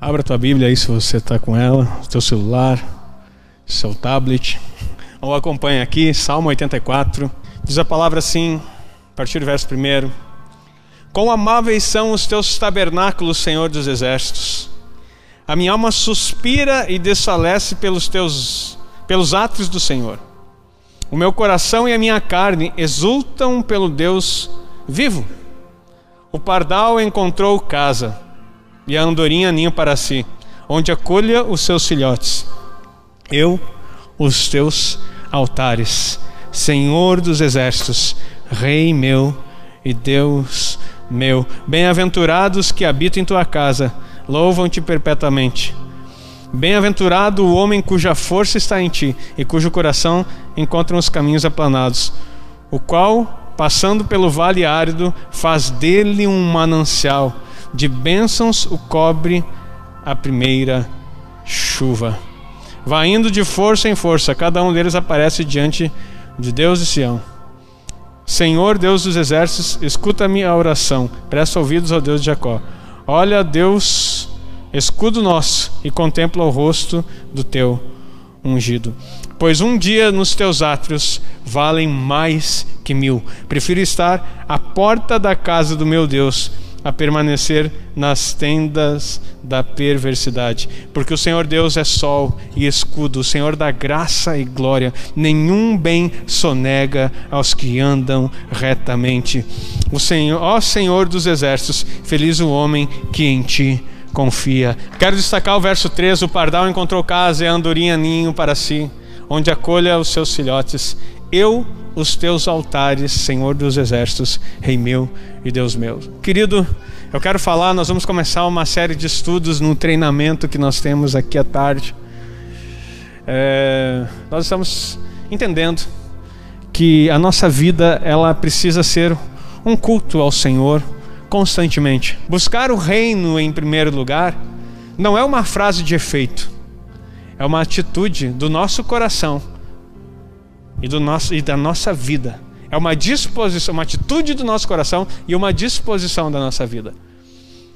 Abra tua Bíblia aí se você está com ela, teu celular, seu tablet. Ou acompanha aqui, Salmo 84. Diz a palavra assim, a partir do verso 1. Quão amáveis são os teus tabernáculos, Senhor dos exércitos. A minha alma suspira e desfalece pelos teus pelos atos do Senhor. O meu coração e a minha carne exultam pelo Deus vivo. O pardal encontrou casa e a andorinha ninho para si, onde acolha os seus filhotes. Eu, os teus altares, Senhor dos exércitos, Rei meu e Deus meu. Bem-aventurados que habitam em tua casa, louvam-te perpetuamente. Bem-aventurado o homem cuja força está em ti e cujo coração encontra os caminhos aplanados, o qual, passando pelo vale árido, faz dele um manancial de bênçãos o cobre a primeira chuva. Vai indo de força em força, cada um deles aparece diante de Deus e Sião. Senhor Deus dos exércitos, escuta a oração, presta ouvidos ao Deus de Jacó. Olha, Deus, escudo nosso, e contempla o rosto do teu ungido. Pois um dia nos teus átrios valem mais que mil. Prefiro estar à porta da casa do meu Deus a permanecer nas tendas da perversidade, porque o Senhor Deus é sol e escudo, o Senhor dá graça e glória, nenhum bem sonega aos que andam retamente. O Senhor, ó Senhor dos exércitos, feliz o homem que em ti confia. Quero destacar o verso 3: o pardal encontrou casa e a andorinha ninho para si, onde acolha os seus filhotes. Eu os teus altares, Senhor dos exércitos, Rei meu e Deus meu. Querido, eu quero falar, nós vamos começar uma série de estudos no treinamento que nós temos aqui à tarde. É, nós estamos entendendo que a nossa vida ela precisa ser um culto ao Senhor constantemente. Buscar o reino em primeiro lugar não é uma frase de efeito, é uma atitude do nosso coração e, do nosso, e da nossa vida. É uma disposição, uma atitude do nosso coração e uma disposição da nossa vida.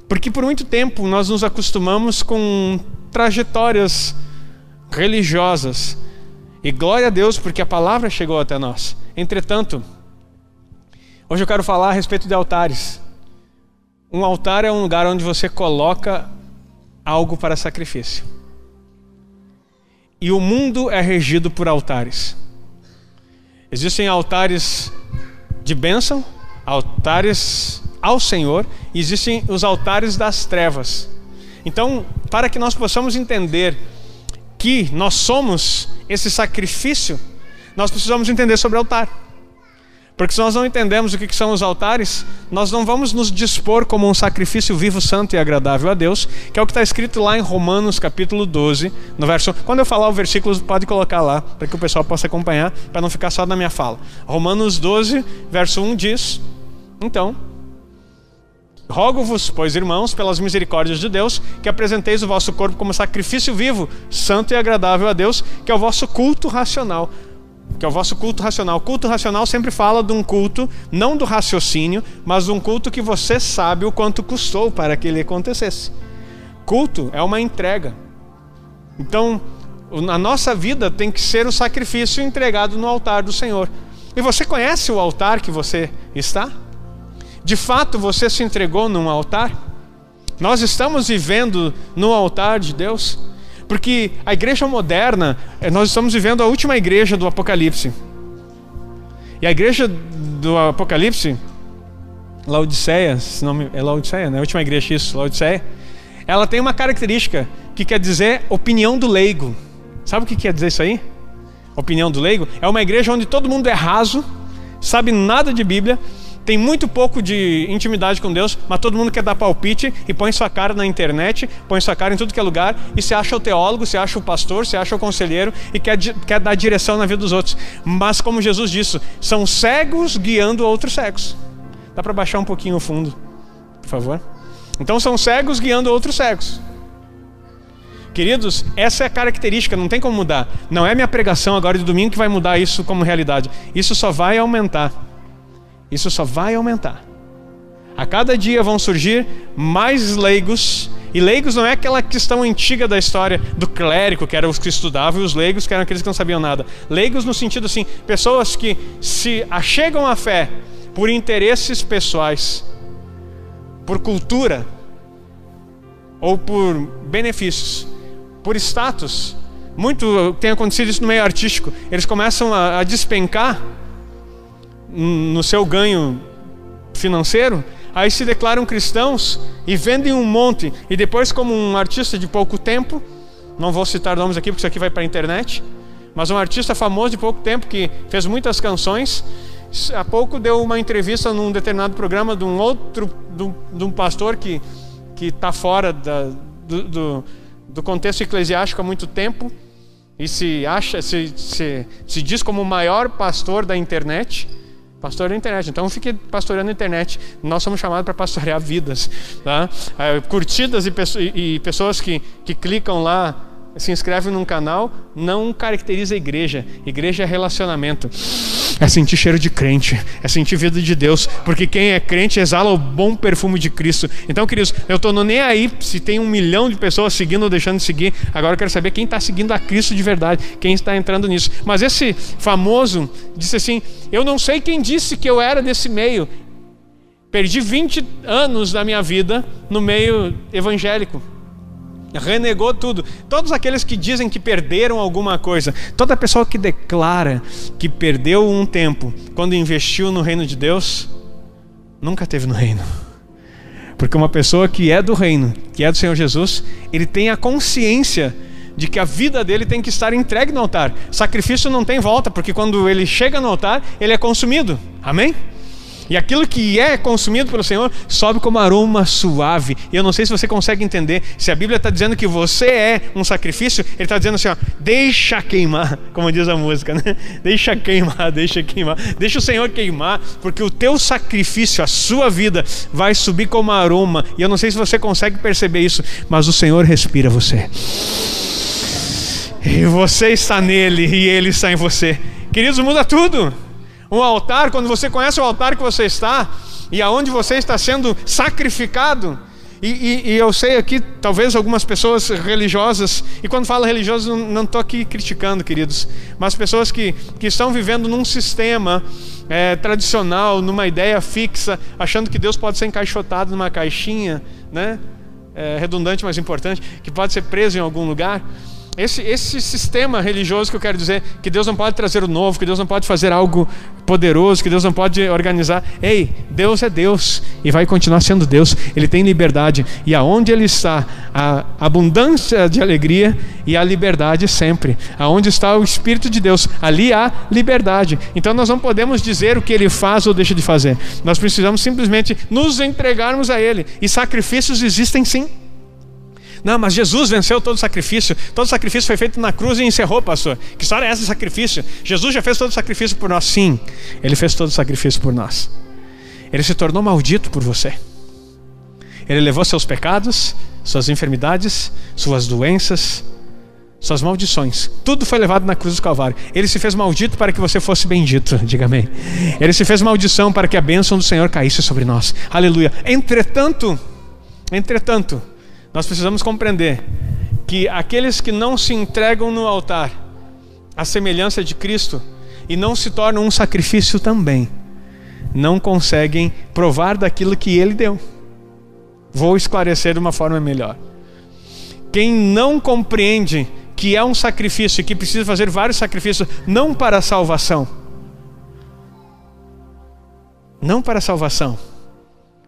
Porque por muito tempo nós nos acostumamos com trajetórias religiosas. E glória a Deus porque a palavra chegou até nós. Entretanto, hoje eu quero falar a respeito de altares. Um altar é um lugar onde você coloca algo para sacrifício. E o mundo é regido por altares. Existem altares de bênção, altares ao Senhor, e existem os altares das trevas. Então, para que nós possamos entender que nós somos esse sacrifício, nós precisamos entender sobre o altar. Porque se nós não entendemos o que são os altares, nós não vamos nos dispor como um sacrifício vivo, santo e agradável a Deus, que é o que está escrito lá em Romanos capítulo 12, no verso. Quando eu falar o versículo, pode colocar lá, para que o pessoal possa acompanhar, para não ficar só na minha fala. Romanos 12, verso 1 diz: Então, Rogo-vos, pois, irmãos, pelas misericórdias de Deus, que apresenteis o vosso corpo como sacrifício vivo, santo e agradável a Deus, que é o vosso culto racional que é o vosso culto racional. O culto racional sempre fala de um culto, não do raciocínio, mas de um culto que você sabe o quanto custou para que ele acontecesse. Culto é uma entrega. Então, a nossa vida tem que ser o sacrifício entregado no altar do Senhor. E você conhece o altar que você está? De fato, você se entregou num altar? Nós estamos vivendo no altar de Deus? Porque a igreja moderna, eh, nós estamos vivendo a última igreja do Apocalipse. E a igreja do Apocalipse, Laodiceia, se não me, é Laodiceia, né? A última igreja isso, Laodiceia. Ela tem uma característica que quer dizer opinião do leigo. Sabe o que quer dizer isso aí? Opinião do leigo? É uma igreja onde todo mundo é raso, sabe nada de Bíblia, tem muito pouco de intimidade com Deus, mas todo mundo quer dar palpite e põe sua cara na internet, põe sua cara em tudo que é lugar e se acha o teólogo, se acha o pastor, se acha o conselheiro e quer, quer dar direção na vida dos outros. Mas, como Jesus disse, são cegos guiando outros cegos. Dá para baixar um pouquinho o fundo, por favor? Então, são cegos guiando outros cegos. Queridos, essa é a característica, não tem como mudar. Não é minha pregação agora de domingo que vai mudar isso como realidade. Isso só vai aumentar. Isso só vai aumentar. A cada dia vão surgir mais leigos. E leigos não é aquela questão antiga da história do clérigo, que eram os que estudavam, e os leigos, que eram aqueles que não sabiam nada. Leigos no sentido assim, pessoas que se achegam à fé por interesses pessoais, por cultura ou por benefícios, por status. Muito tem acontecido isso no meio artístico. Eles começam a, a despencar no seu ganho financeiro, aí se declaram cristãos e vendem um monte. E depois, como um artista de pouco tempo, não vou citar nomes aqui porque isso aqui vai para a internet, mas um artista famoso de pouco tempo que fez muitas canções, há pouco deu uma entrevista num determinado programa de um outro, de um, pastor que que está fora da, do, do, do, contexto eclesiástico há muito tempo e se acha, se, se, se diz como o maior pastor da internet. Pastor da internet, então fique pastoreando a internet. Nós somos chamados para pastorear vidas, tá? É, curtidas e, pessoas que, que clicam lá se inscreve num canal não caracteriza a igreja. Igreja é relacionamento. É sentir cheiro de crente, é sentir vida de Deus, porque quem é crente exala o bom perfume de Cristo. Então, queridos, eu estou nem aí se tem um milhão de pessoas seguindo ou deixando de seguir. Agora eu quero saber quem está seguindo a Cristo de verdade, quem está entrando nisso. Mas esse famoso disse assim: Eu não sei quem disse que eu era desse meio. Perdi 20 anos da minha vida no meio evangélico renegou tudo. Todos aqueles que dizem que perderam alguma coisa, toda pessoa que declara que perdeu um tempo quando investiu no reino de Deus, nunca teve no reino. Porque uma pessoa que é do reino, que é do Senhor Jesus, ele tem a consciência de que a vida dele tem que estar entregue no altar. Sacrifício não tem volta, porque quando ele chega no altar, ele é consumido. Amém? E aquilo que é consumido pelo Senhor sobe como aroma suave. E eu não sei se você consegue entender. Se a Bíblia está dizendo que você é um sacrifício, Ele está dizendo assim: ó, deixa queimar, como diz a música, né? Deixa queimar, deixa queimar. Deixa o Senhor queimar, porque o teu sacrifício, a sua vida, vai subir como aroma. E eu não sei se você consegue perceber isso, mas o Senhor respira você. E você está nele e ele está em você. Queridos, muda tudo um altar, quando você conhece o altar que você está e aonde você está sendo sacrificado. E, e, e, eu sei aqui, talvez algumas pessoas religiosas, e quando falo religioso, não estou aqui criticando, queridos, mas pessoas que, que estão vivendo num sistema é, tradicional, numa ideia fixa, achando que Deus pode ser encaixotado numa caixinha, né? É, redundante, mas importante, que pode ser preso em algum lugar. Esse, esse sistema religioso que eu quero dizer, que Deus não pode trazer o novo, que Deus não pode fazer algo poderoso, que Deus não pode organizar. Ei, Deus é Deus e vai continuar sendo Deus. Ele tem liberdade e aonde Ele está, a abundância de alegria e a liberdade sempre. Aonde está o Espírito de Deus, ali há liberdade. Então nós não podemos dizer o que Ele faz ou deixa de fazer. Nós precisamos simplesmente nos entregarmos a Ele. E sacrifícios existem sim. Não, mas Jesus venceu todo o sacrifício. Todo o sacrifício foi feito na cruz e encerrou, pastor. Que história é essa de sacrifício? Jesus já fez todo o sacrifício por nós. Sim, ele fez todo o sacrifício por nós. Ele se tornou maldito por você. Ele levou seus pecados, suas enfermidades, suas doenças, suas maldições. Tudo foi levado na cruz do Calvário. Ele se fez maldito para que você fosse bendito. Diga amém. Ele se fez maldição para que a bênção do Senhor caísse sobre nós. Aleluia. Entretanto, entretanto, nós precisamos compreender que aqueles que não se entregam no altar, à semelhança de Cristo, e não se tornam um sacrifício também, não conseguem provar daquilo que Ele deu. Vou esclarecer de uma forma melhor. Quem não compreende que é um sacrifício e que precisa fazer vários sacrifícios, não para a salvação, não para a salvação,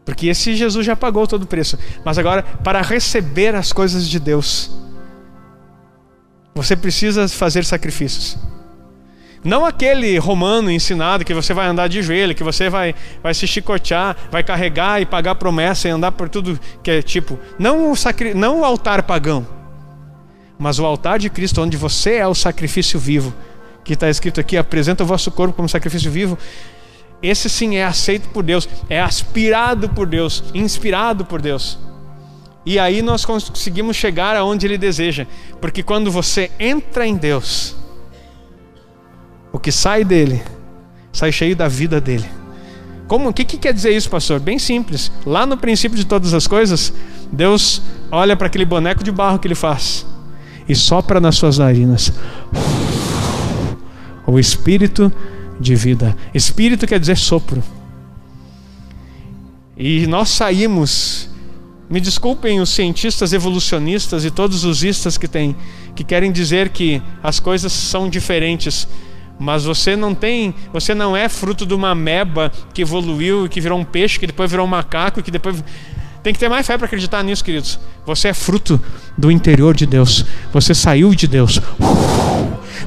porque esse Jesus já pagou todo o preço. Mas agora, para receber as coisas de Deus, você precisa fazer sacrifícios. Não aquele romano ensinado que você vai andar de joelho, que você vai, vai se chicotear, vai carregar e pagar promessa e andar por tudo que é tipo. Não o, sacri... não o altar pagão, mas o altar de Cristo, onde você é o sacrifício vivo. Que está escrito aqui: apresenta o vosso corpo como sacrifício vivo, esse sim é aceito por Deus, é aspirado por Deus, inspirado por Deus. E aí nós conseguimos chegar aonde Ele deseja, porque quando você entra em Deus, o que sai dele, sai cheio da vida dele. Como, o que, que quer dizer isso, pastor? Bem simples. Lá no princípio de todas as coisas, Deus olha para aquele boneco de barro que ele faz e sopra nas suas narinas o espírito de vida. Espírito quer dizer sopro. E nós saímos. Me desculpem os cientistas evolucionistas e todos os istas que têm, que querem dizer que as coisas são diferentes. Mas você não tem, você não é fruto de uma meba que evoluiu, que virou um peixe, que depois virou um macaco, que depois tem que ter mais fé para acreditar nisso, queridos. Você é fruto do interior de Deus. Você saiu de Deus.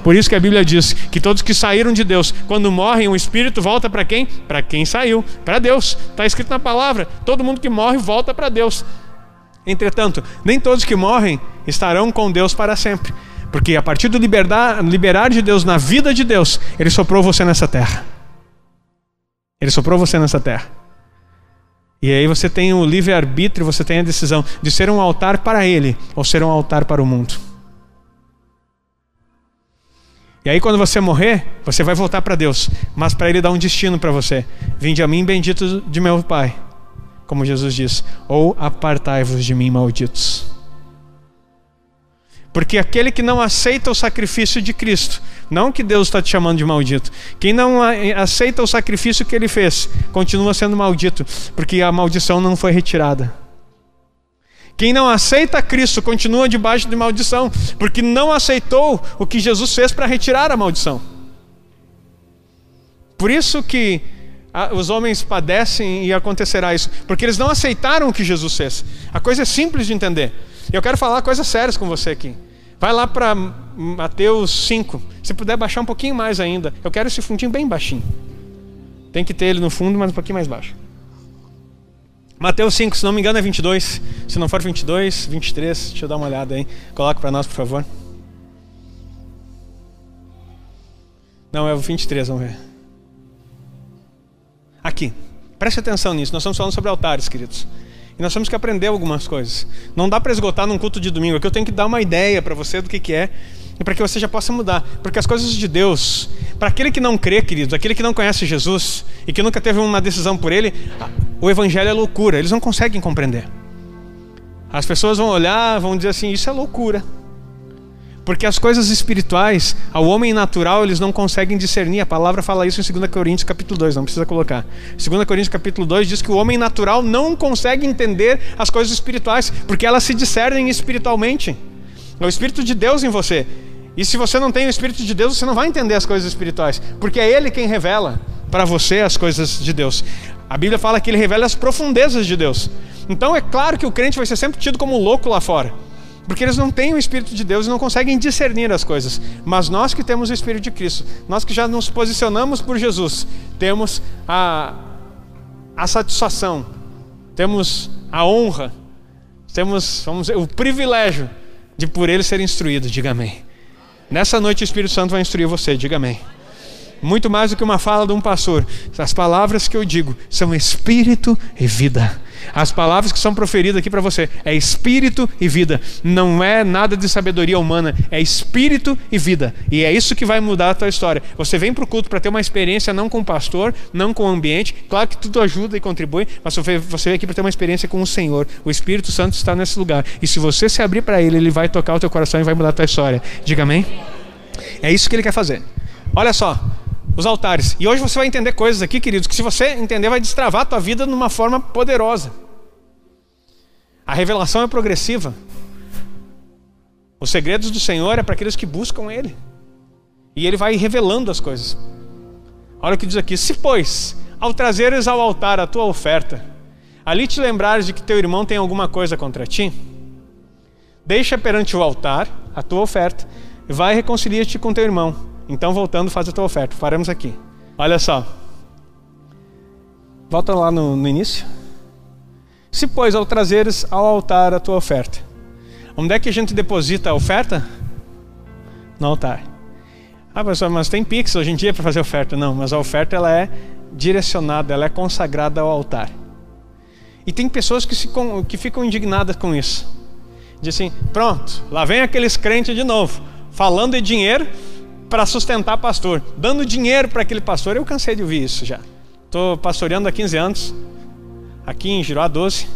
Por isso que a Bíblia diz que todos que saíram de Deus, quando morrem, o espírito volta para quem? Para quem saiu, para Deus. Está escrito na palavra: todo mundo que morre volta para Deus. Entretanto, nem todos que morrem estarão com Deus para sempre. Porque a partir do liberar, liberar de Deus na vida de Deus, Ele soprou você nessa terra. Ele soprou você nessa terra. E aí você tem o livre-arbítrio, você tem a decisão de ser um altar para Ele ou ser um altar para o mundo. E aí quando você morrer, você vai voltar para Deus, mas para Ele dar um destino para você. Vinde a mim, bendito de meu Pai, como Jesus diz, ou apartai-vos de mim, malditos. Porque aquele que não aceita o sacrifício de Cristo, não que Deus está te chamando de maldito, quem não aceita o sacrifício que ele fez, continua sendo maldito, porque a maldição não foi retirada. Quem não aceita Cristo continua debaixo de maldição, porque não aceitou o que Jesus fez para retirar a maldição. Por isso que os homens padecem e acontecerá isso, porque eles não aceitaram o que Jesus fez. A coisa é simples de entender. Eu quero falar coisas sérias com você aqui. Vai lá para Mateus 5. Se puder baixar um pouquinho mais ainda. Eu quero esse fundinho bem baixinho. Tem que ter ele no fundo, mas um pouquinho mais baixo. Mateus 5, se não me engano é 22. Se não for 22, 23. Deixa eu dar uma olhada aí. Coloca para nós, por favor. Não, é o 23, vamos ver. Aqui. Preste atenção nisso. Nós estamos falando sobre altares, queridos. E nós temos que aprender algumas coisas. Não dá para esgotar num culto de domingo. Aqui eu tenho que dar uma ideia para você do que, que é e para que você já possa mudar. Porque as coisas de Deus, para aquele que não crê, queridos, aquele que não conhece Jesus e que nunca teve uma decisão por ele, o evangelho é loucura. Eles não conseguem compreender. As pessoas vão olhar, vão dizer assim: Isso é loucura. Porque as coisas espirituais, ao homem natural, eles não conseguem discernir. A palavra fala isso em 2 Coríntios capítulo 2, não precisa colocar. 2 Coríntios capítulo 2 diz que o homem natural não consegue entender as coisas espirituais, porque elas se discernem espiritualmente. É o Espírito de Deus em você. E se você não tem o Espírito de Deus, você não vai entender as coisas espirituais, porque é Ele quem revela para você as coisas de Deus. A Bíblia fala que Ele revela as profundezas de Deus. Então é claro que o crente vai ser sempre tido como louco lá fora. Porque eles não têm o Espírito de Deus e não conseguem discernir as coisas. Mas nós que temos o Espírito de Cristo, nós que já nos posicionamos por Jesus, temos a, a satisfação, temos a honra, temos vamos dizer, o privilégio de por Ele ser instruído. Diga amém. Nessa noite o Espírito Santo vai instruir você. Diga amém muito mais do que uma fala de um pastor. As palavras que eu digo são espírito e vida. As palavras que são proferidas aqui para você é espírito e vida. Não é nada de sabedoria humana, é espírito e vida. E é isso que vai mudar a tua história. Você vem para o culto para ter uma experiência não com o pastor, não com o ambiente. Claro que tudo ajuda e contribui, mas você vem aqui para ter uma experiência com o Senhor. O Espírito Santo está nesse lugar. E se você se abrir para Ele, Ele vai tocar o teu coração e vai mudar a tua história. Diga amém. É isso que Ele quer fazer. Olha só, os altares. E hoje você vai entender coisas aqui, queridos, que se você entender vai destravar a tua vida de uma forma poderosa. A revelação é progressiva. Os segredos do Senhor é para aqueles que buscam Ele. E Ele vai revelando as coisas. Olha o que diz aqui: Se, pois, ao trazeres ao altar a tua oferta, ali te lembrares de que teu irmão tem alguma coisa contra ti, deixa perante o altar a tua oferta e vai reconciliar-te com teu irmão então, voltando, faz a tua oferta. Faremos aqui. Olha só. Volta lá no, no início. Se, pois, ao trazeres ao altar a tua oferta. Onde é que a gente deposita a oferta? No altar. Ah, pessoal, mas tem Pix hoje em dia para fazer oferta. Não, mas a oferta ela é direcionada, ela é consagrada ao altar. E tem pessoas que, se, que ficam indignadas com isso. Dizem assim, pronto, lá vem aqueles crentes de novo, falando de dinheiro, para sustentar pastor, dando dinheiro para aquele pastor. Eu cansei de ouvir isso já. Estou pastoreando há 15 anos, aqui em Giroá 12.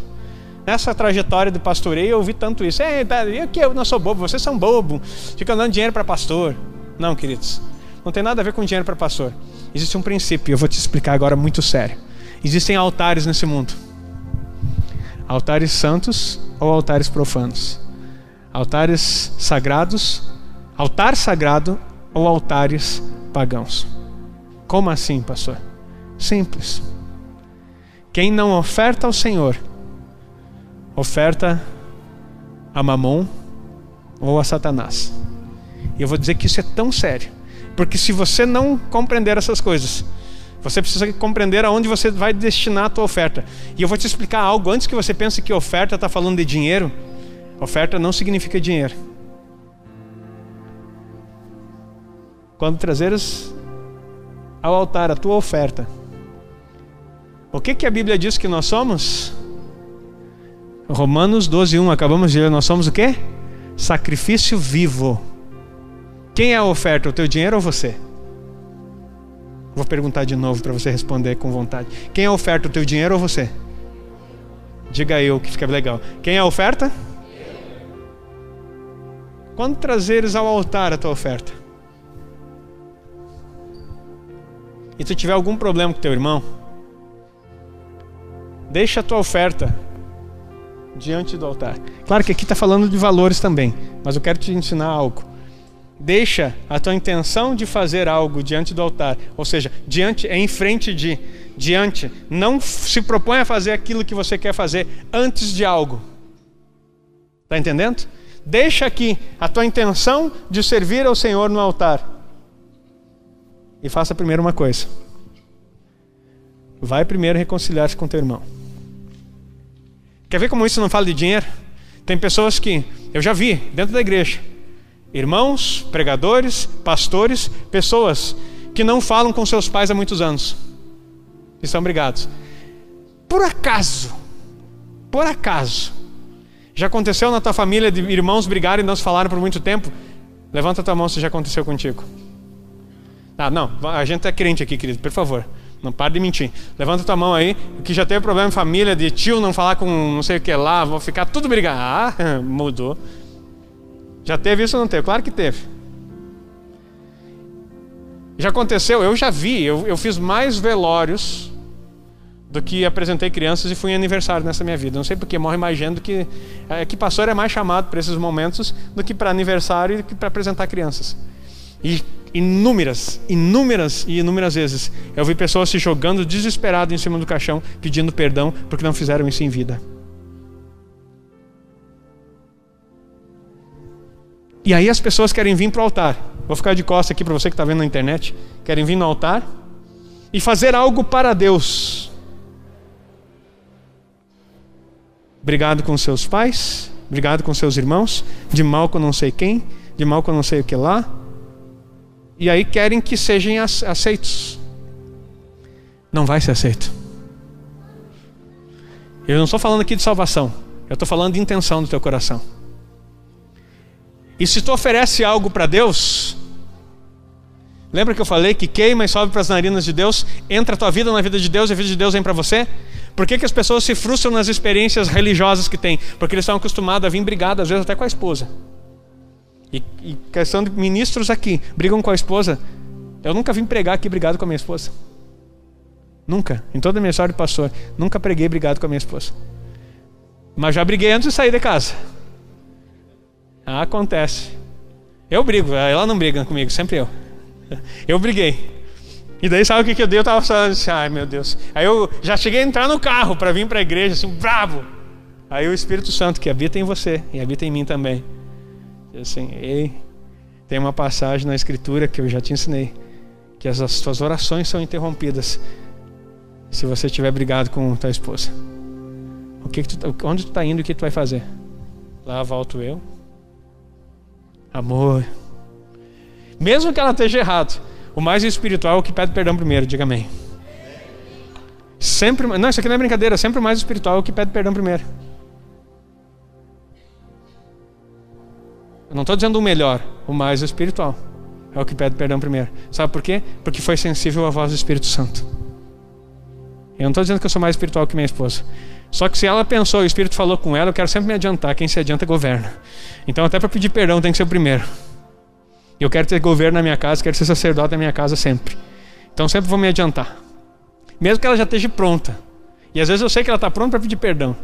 Nessa trajetória do pastoreio eu ouvi tanto isso. Ei, eu que eu não sou bobo, vocês são bobo, ficam dando dinheiro para pastor. Não, queridos, não tem nada a ver com dinheiro para pastor. Existe um princípio, eu vou te explicar agora muito sério. Existem altares nesse mundo. Altares santos ou altares profanos. Altares sagrados, altar sagrado ou altares pagãos. Como assim, pastor? Simples. Quem não oferta ao Senhor, oferta a Mamon ou a Satanás. E eu vou dizer que isso é tão sério, porque se você não compreender essas coisas, você precisa compreender aonde você vai destinar a tua oferta. E eu vou te explicar algo antes que você pense que oferta está falando de dinheiro. Oferta não significa dinheiro. Quando trazeres ao altar a tua oferta, o que, que a Bíblia diz que nós somos? Romanos 12, 1, acabamos de ler, nós somos o quê? Sacrifício vivo. Quem é a oferta, o teu dinheiro ou você? Vou perguntar de novo para você responder com vontade. Quem é a oferta, o teu dinheiro ou você? Diga eu, que fica legal. Quem é a oferta? Quando trazeres ao altar a tua oferta, e tu tiver algum problema com teu irmão, deixa a tua oferta diante do altar. Claro que aqui está falando de valores também, mas eu quero te ensinar algo. Deixa a tua intenção de fazer algo diante do altar, ou seja, diante é em frente de, diante. Não se propõe a fazer aquilo que você quer fazer antes de algo. Está entendendo? Deixa aqui a tua intenção de servir ao Senhor no altar. E faça primeiro uma coisa. Vai primeiro reconciliar-se com teu irmão. Quer ver como isso não fala de dinheiro? Tem pessoas que eu já vi dentro da igreja Irmãos, pregadores, pastores, pessoas que não falam com seus pais há muitos anos. Estão brigados. Por acaso, por acaso, já aconteceu na tua família de irmãos brigarem e não se falaram por muito tempo? Levanta tua mão se já aconteceu contigo. Ah, não, a gente é crente aqui, querido, por favor. Não pare de mentir. Levanta tua mão aí, que já teve problema em família, de tio não falar com não sei o que lá, vou ficar tudo brigado. Ah, mudou. Já teve isso ou não teve? Claro que teve. Já aconteceu, eu já vi, eu, eu fiz mais velórios do que apresentei crianças e fui em aniversário nessa minha vida. Não sei porque morre mais gente do que. É, que pastor é mais chamado para esses momentos do que para aniversário e que para apresentar crianças. E inúmeras, inúmeras e inúmeras vezes eu vi pessoas se jogando desesperado em cima do caixão, pedindo perdão porque não fizeram isso em vida. E aí as pessoas querem vir para o altar. Vou ficar de costas aqui para você que está vendo na internet. Querem vir no altar e fazer algo para Deus. Obrigado com seus pais, obrigado com seus irmãos, de mal com não sei quem, de mal com não sei o que lá. E aí querem que sejam aceitos. Não vai ser aceito. Eu não estou falando aqui de salvação, eu estou falando de intenção do teu coração. E se tu oferece algo para Deus, lembra que eu falei que queima e sobe para as narinas de Deus, entra a tua vida na vida de Deus e a vida de Deus vem para você? Por que, que as pessoas se frustram nas experiências religiosas que têm? Porque eles estão acostumados a vir brigados, às vezes até com a esposa. E, e questão de ministros aqui, brigam com a esposa. Eu nunca vim pregar aqui brigado com a minha esposa. Nunca. Em toda a minha história de pastor, nunca preguei brigado com a minha esposa. Mas já briguei antes de sair de casa. Acontece. Eu brigo, ela não briga comigo, sempre eu. Eu briguei. E daí sabe o que, que eu dei? Eu tava falando assim, ai meu Deus. Aí eu já cheguei a entrar no carro para vir para a igreja, assim, bravo. Aí o Espírito Santo que habita em você e habita em mim também. Assim, ei, tem uma passagem na Escritura que eu já te ensinei, que as, as tuas orações são interrompidas se você estiver brigado com tua esposa. O que, que tu, onde tu está indo e o que tu vai fazer? Lá volto eu amor. Mesmo que ela esteja errado, o mais espiritual é o que pede perdão primeiro, diga amém. Sempre, não, isso aqui não é brincadeira, sempre o mais espiritual é o que pede perdão primeiro. Eu não estou dizendo o melhor, o mais espiritual é o que pede perdão primeiro. Sabe por quê? Porque foi sensível à voz do Espírito Santo. Eu não estou dizendo que eu sou mais espiritual que minha esposa. Só que se ela pensou, o Espírito falou com ela, eu quero sempre me adiantar. Quem se adianta governa. Então, até para pedir perdão, tem que ser o primeiro. Eu quero ter governo na minha casa, quero ser sacerdote na minha casa sempre. Então, sempre vou me adiantar. Mesmo que ela já esteja pronta. E às vezes eu sei que ela está pronta para pedir perdão.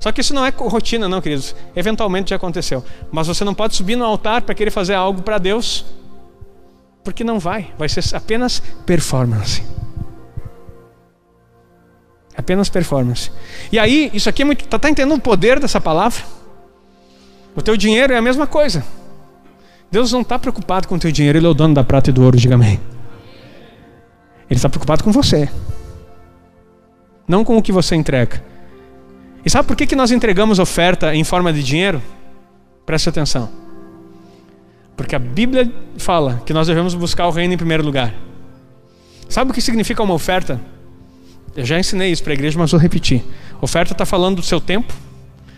Só que isso não é rotina, não, queridos. Eventualmente já aconteceu. Mas você não pode subir no altar para querer fazer algo para Deus, porque não vai. Vai ser apenas performance. Apenas performance. E aí, isso aqui é muito. Está tá entendendo o poder dessa palavra? O teu dinheiro é a mesma coisa. Deus não está preocupado com o teu dinheiro, Ele é o dono da prata e do ouro, diga amém. Ele está preocupado com você, não com o que você entrega. E sabe por que, que nós entregamos oferta em forma de dinheiro? Preste atenção. Porque a Bíblia fala que nós devemos buscar o reino em primeiro lugar. Sabe o que significa uma oferta? Eu já ensinei isso para a igreja, mas vou repetir. Oferta está falando do seu tempo,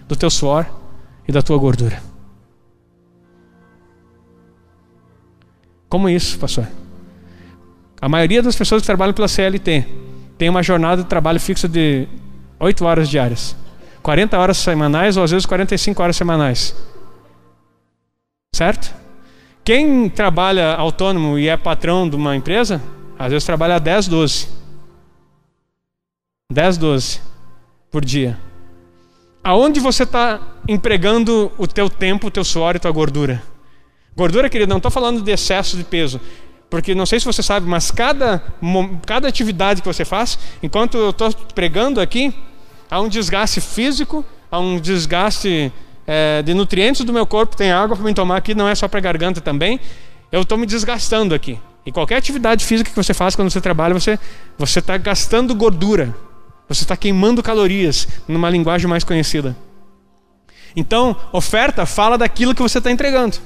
do teu suor e da tua gordura. Como isso, pastor? A maioria das pessoas que trabalham pela CLT tem uma jornada de trabalho fixa de 8 horas diárias. 40 horas semanais ou às vezes 45 horas semanais. Certo? Quem trabalha autônomo e é patrão de uma empresa, às vezes trabalha 10, 12. 10, 12 por dia. Aonde você está empregando o teu tempo, o teu suor e tua gordura? Gordura, querido, não estou falando de excesso de peso. Porque não sei se você sabe, mas cada, cada atividade que você faz, enquanto eu estou pregando aqui, há um desgaste físico, há um desgaste é, de nutrientes do meu corpo, tem água para me tomar aqui, não é só para a garganta também. Eu estou me desgastando aqui. E qualquer atividade física que você faz quando você trabalha, você está gastando gordura. Você está queimando calorias, numa linguagem mais conhecida. Então, oferta fala daquilo que você está entregando.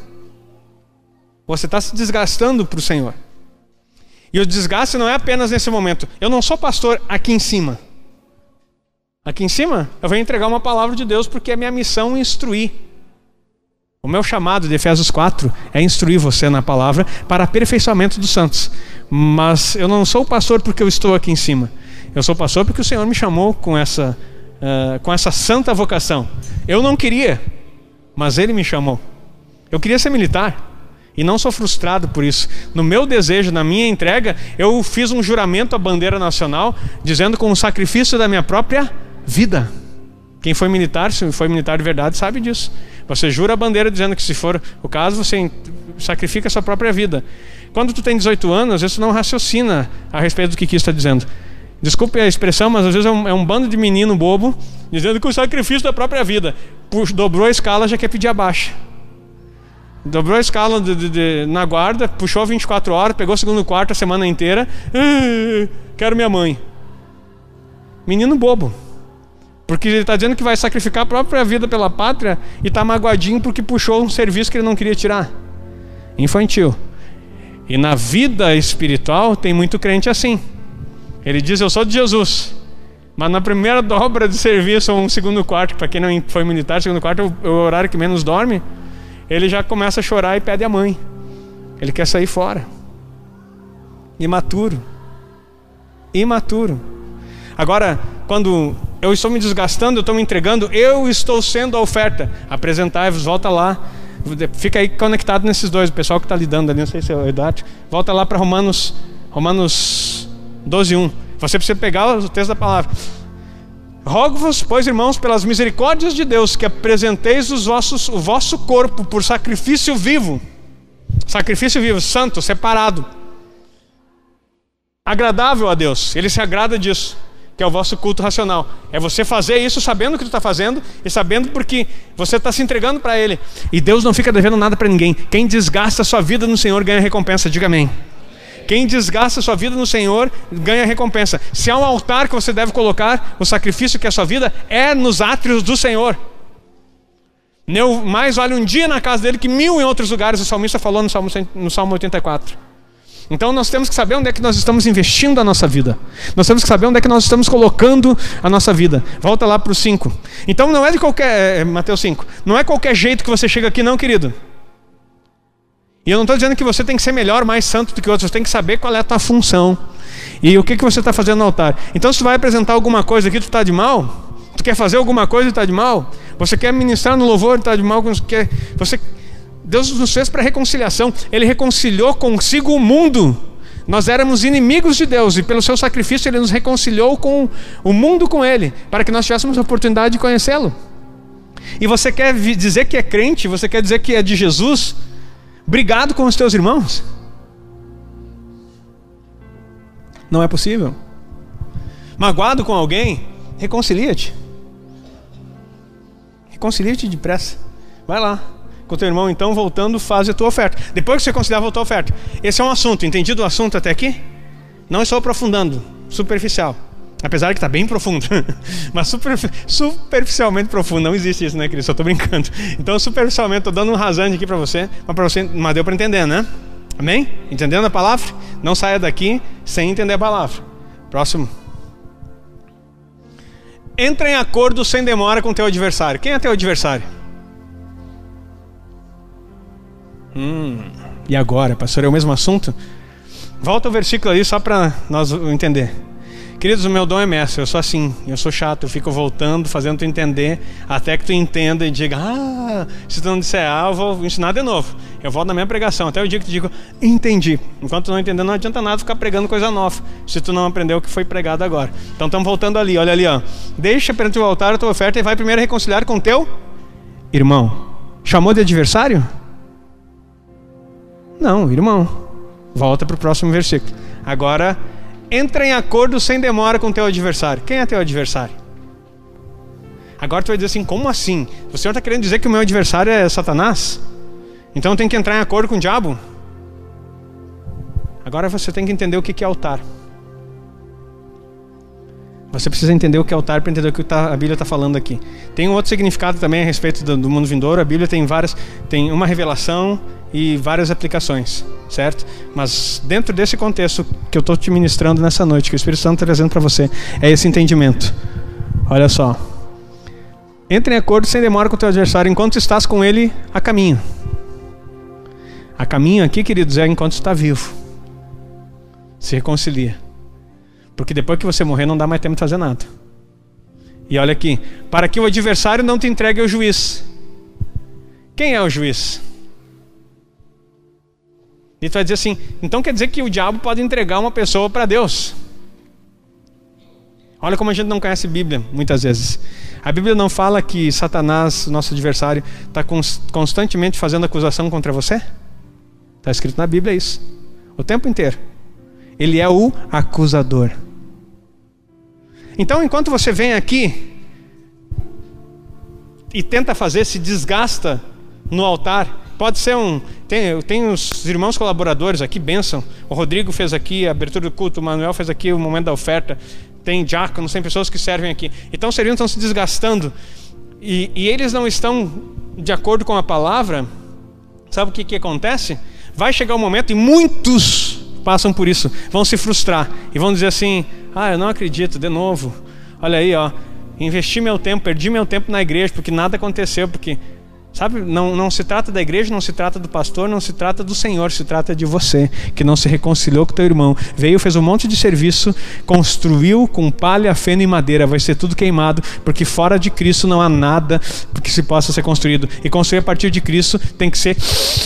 Você está se desgastando para o Senhor. E o desgaste não é apenas nesse momento. Eu não sou pastor aqui em cima. Aqui em cima, eu venho entregar uma palavra de Deus porque é minha missão instruir. O meu chamado de Efésios 4 é instruir você na palavra para aperfeiçoamento dos santos. Mas eu não sou pastor porque eu estou aqui em cima. Eu sou pastor porque o Senhor me chamou com essa, uh, com essa santa vocação. Eu não queria, mas Ele me chamou. Eu queria ser militar. E não sou frustrado por isso. No meu desejo, na minha entrega, eu fiz um juramento à bandeira nacional, dizendo com o sacrifício da minha própria vida. Quem foi militar, se foi militar de verdade, sabe disso. Você jura a bandeira dizendo que se for o caso, você sacrifica a sua própria vida. Quando tu tem 18 anos, às vezes não raciocina a respeito do que Cristo está dizendo. Desculpe a expressão, mas às vezes é um, é um, bando de menino bobo dizendo que o sacrifício da própria vida. Puxa, dobrou a escala, já quer pedir abaixo. Dobrou a escala de, de, de, na guarda, puxou 24 horas, pegou o segundo quarto a semana inteira. Ah, quero minha mãe. Menino bobo. Porque ele está dizendo que vai sacrificar a própria vida pela pátria e está magoadinho porque puxou um serviço que ele não queria tirar. Infantil. E na vida espiritual tem muito crente assim. Ele diz: Eu sou de Jesus. Mas na primeira dobra de serviço, ou um segundo quarto, para quem não foi militar, segundo quarto é o horário que menos dorme ele já começa a chorar e pede a mãe. Ele quer sair fora. Imaturo. Imaturo. Agora, quando eu estou me desgastando, eu estou me entregando, eu estou sendo a oferta. Apresentai-vos, volta lá. Fica aí conectado nesses dois, o pessoal que está lidando ali, não sei se é o Eduardo. Volta lá para Romanos, Romanos 12, 1. Você precisa pegar o texto da palavra. Rogo-vos, pois, irmãos, pelas misericórdias de Deus, que apresenteis os vossos, o vosso corpo por sacrifício vivo, sacrifício vivo, santo, separado, agradável a Deus. Ele se agrada disso, que é o vosso culto racional. É você fazer isso sabendo o que tu está fazendo e sabendo porque você está se entregando para Ele. E Deus não fica devendo nada para ninguém. Quem desgasta a sua vida no Senhor ganha recompensa. Diga amém. Quem desgasta a sua vida no Senhor ganha recompensa. Se há um altar que você deve colocar, o sacrifício que é a sua vida é nos átrios do Senhor. Mais vale um dia na casa dele que mil em outros lugares, o salmista falou no Salmo, no Salmo 84. Então nós temos que saber onde é que nós estamos investindo a nossa vida. Nós temos que saber onde é que nós estamos colocando a nossa vida. Volta lá para o 5. Então não é de qualquer. É, Mateus 5. Não é qualquer jeito que você chega aqui, não, querido. E eu não estou dizendo que você tem que ser melhor, mais santo do que outros, você tem que saber qual é a tua função. E o que, que você está fazendo no altar. Então, se tu vai apresentar alguma coisa aqui, tu está de mal? Tu quer fazer alguma coisa e está de mal? Você quer ministrar no louvor e está de mal? Quer... Você... Deus nos fez para reconciliação. Ele reconciliou consigo o mundo. Nós éramos inimigos de Deus e pelo seu sacrifício ele nos reconciliou com o mundo com ele, para que nós tivéssemos a oportunidade de conhecê-lo. E você quer dizer que é crente, você quer dizer que é de Jesus, brigado com os teus irmãos? Não é possível. Magoado com alguém, reconcilia-te. Reconcilia-te depressa. Vai lá. Com teu irmão, então, voltando, faz a tua oferta. Depois que você conciliar, voltou a oferta. Esse é um assunto. Entendido o assunto até aqui? Não estou aprofundando. Superficial. Apesar de que está bem profundo. Mas super, superficialmente profundo. Não existe isso, né, Cris? Só estou brincando. Então, superficialmente, estou dando um rasante aqui para você. Mas, pra você, mas deu para entender, né? Amém? Entendendo a palavra? Não saia daqui sem entender a palavra. Próximo. Entra em acordo sem demora com teu adversário. Quem é teu adversário? Hum, e agora, pastor? É o mesmo assunto? Volta o versículo aí só para nós entender. Queridos, o meu dom é mestre, eu sou assim, eu sou chato, eu fico voltando, fazendo tu entender, até que tu entenda e diga, ah, se tu não disser A, eu vou ensinar de novo. Eu volto na minha pregação, até o dia que tu digo, entendi. Enquanto tu não entender, não adianta nada ficar pregando coisa nova, se tu não aprendeu o que foi pregado agora. Então estamos voltando ali, olha ali, ó. Deixa perante o altar a tua oferta e vai primeiro reconciliar com teu irmão. Chamou de adversário? Não, irmão. Volta para o próximo versículo. Agora entra em acordo sem demora com teu adversário. Quem é teu adversário? Agora tu vai dizer assim, como assim? O Senhor está querendo dizer que o meu adversário é Satanás? Então tenho que entrar em acordo com o diabo? Agora você tem que entender o que é altar. Você precisa entender o que é altar para entender o que tá, a Bíblia está falando aqui. Tem um outro significado também a respeito do, mundo vindouro. A Bíblia tem várias, tem uma revelação e várias aplicações, certo? Mas dentro desse contexto que eu estou te ministrando nessa noite, que o Espírito Santo está trazendo para você, é esse entendimento. Olha só. Entre em acordo sem demora com o teu adversário enquanto estás com ele a caminho. A caminho aqui, queridos, é enquanto está vivo. Se reconcilia. Porque depois que você morrer, não dá mais tempo de fazer nada. E olha aqui: para que o adversário não te entregue ao juiz. Quem é o juiz? E tu vai dizer assim: então quer dizer que o diabo pode entregar uma pessoa para Deus. Olha como a gente não conhece Bíblia muitas vezes. A Bíblia não fala que Satanás, nosso adversário, está constantemente fazendo acusação contra você? Está escrito na Bíblia isso. O tempo inteiro. Ele é o acusador. Então, enquanto você vem aqui e tenta fazer, se desgasta no altar, pode ser um. Tem, tem os irmãos colaboradores aqui, benção. O Rodrigo fez aqui a abertura do culto, o Manuel fez aqui o momento da oferta. Tem diáconos, tem pessoas que servem aqui. Então, servindo estão se desgastando e, e, eles não estão de acordo com a palavra. Sabe o que, que acontece? Vai chegar o um momento e muitos passam por isso, vão se frustrar e vão dizer assim: ah, eu não acredito, de novo. Olha aí, ó, investi meu tempo, perdi meu tempo na igreja porque nada aconteceu, porque Sabe, não, não se trata da igreja, não se trata do pastor, não se trata do Senhor, se trata de você, que não se reconciliou com teu irmão. Veio, fez um monte de serviço, construiu com palha, feno e madeira, vai ser tudo queimado, porque fora de Cristo não há nada que se possa ser construído. E construir a partir de Cristo tem que ser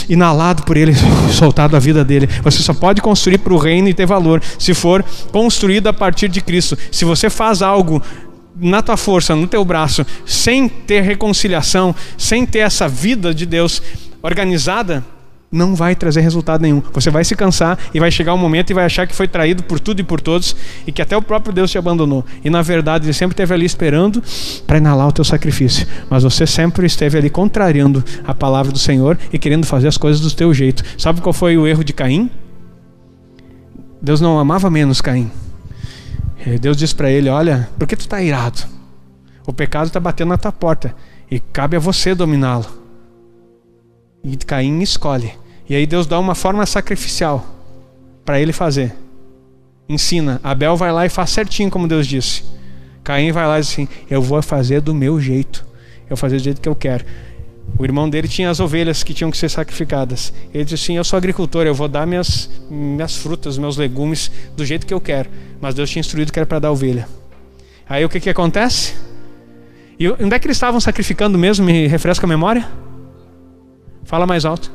inalado por Ele, soltado a vida dele. Você só pode construir para o reino e ter valor se for construído a partir de Cristo. Se você faz algo na tua força, no teu braço, sem ter reconciliação, sem ter essa vida de Deus organizada, não vai trazer resultado nenhum. Você vai se cansar e vai chegar um momento e vai achar que foi traído por tudo e por todos e que até o próprio Deus te abandonou. E na verdade ele sempre esteve ali esperando para inalar o teu sacrifício. Mas você sempre esteve ali contrariando a palavra do Senhor e querendo fazer as coisas do teu jeito. Sabe qual foi o erro de Caim? Deus não amava menos Caim. Deus diz para ele: Olha, por que tu está irado? O pecado está batendo na tua porta e cabe a você dominá-lo. E Caim escolhe. E aí Deus dá uma forma sacrificial para ele fazer. Ensina. Abel vai lá e faz certinho como Deus disse. Caim vai lá e diz assim: Eu vou fazer do meu jeito. Eu vou fazer do jeito que eu quero. O irmão dele tinha as ovelhas que tinham que ser sacrificadas. Ele disse assim: Eu sou agricultor, eu vou dar minhas, minhas frutas, meus legumes do jeito que eu quero. Mas Deus tinha instruído que era para dar ovelha. Aí o que, que acontece? E onde é que eles estavam sacrificando mesmo? Me refresca a memória? Fala mais alto.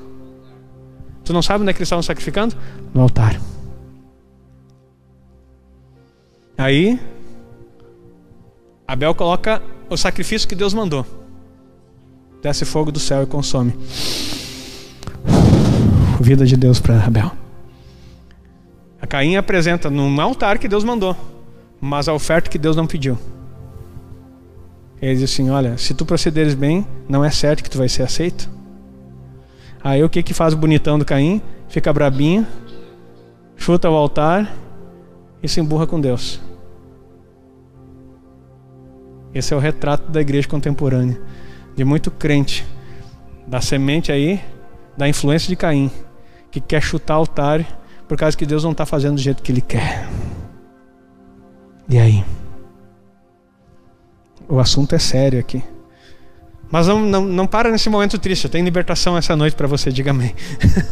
Tu não sabe onde é que eles estavam sacrificando? No altar. Aí, Abel coloca o sacrifício que Deus mandou. Desce fogo do céu e consome. Vida de Deus para Abel. A Caim apresenta num altar que Deus mandou, mas a oferta que Deus não pediu. Ele diz assim: Olha, se tu procederes bem, não é certo que tu vai ser aceito. Aí o que que faz o bonitão do Caim? Fica brabinho, chuta o altar e se emburra com Deus. Esse é o retrato da igreja contemporânea, de muito crente, da semente aí, da influência de Caim, que quer chutar altar por causa que Deus não está fazendo do jeito que ele quer. E aí? O assunto é sério aqui. Mas não, não, não para nesse momento triste. Tem libertação essa noite para você, diga amém.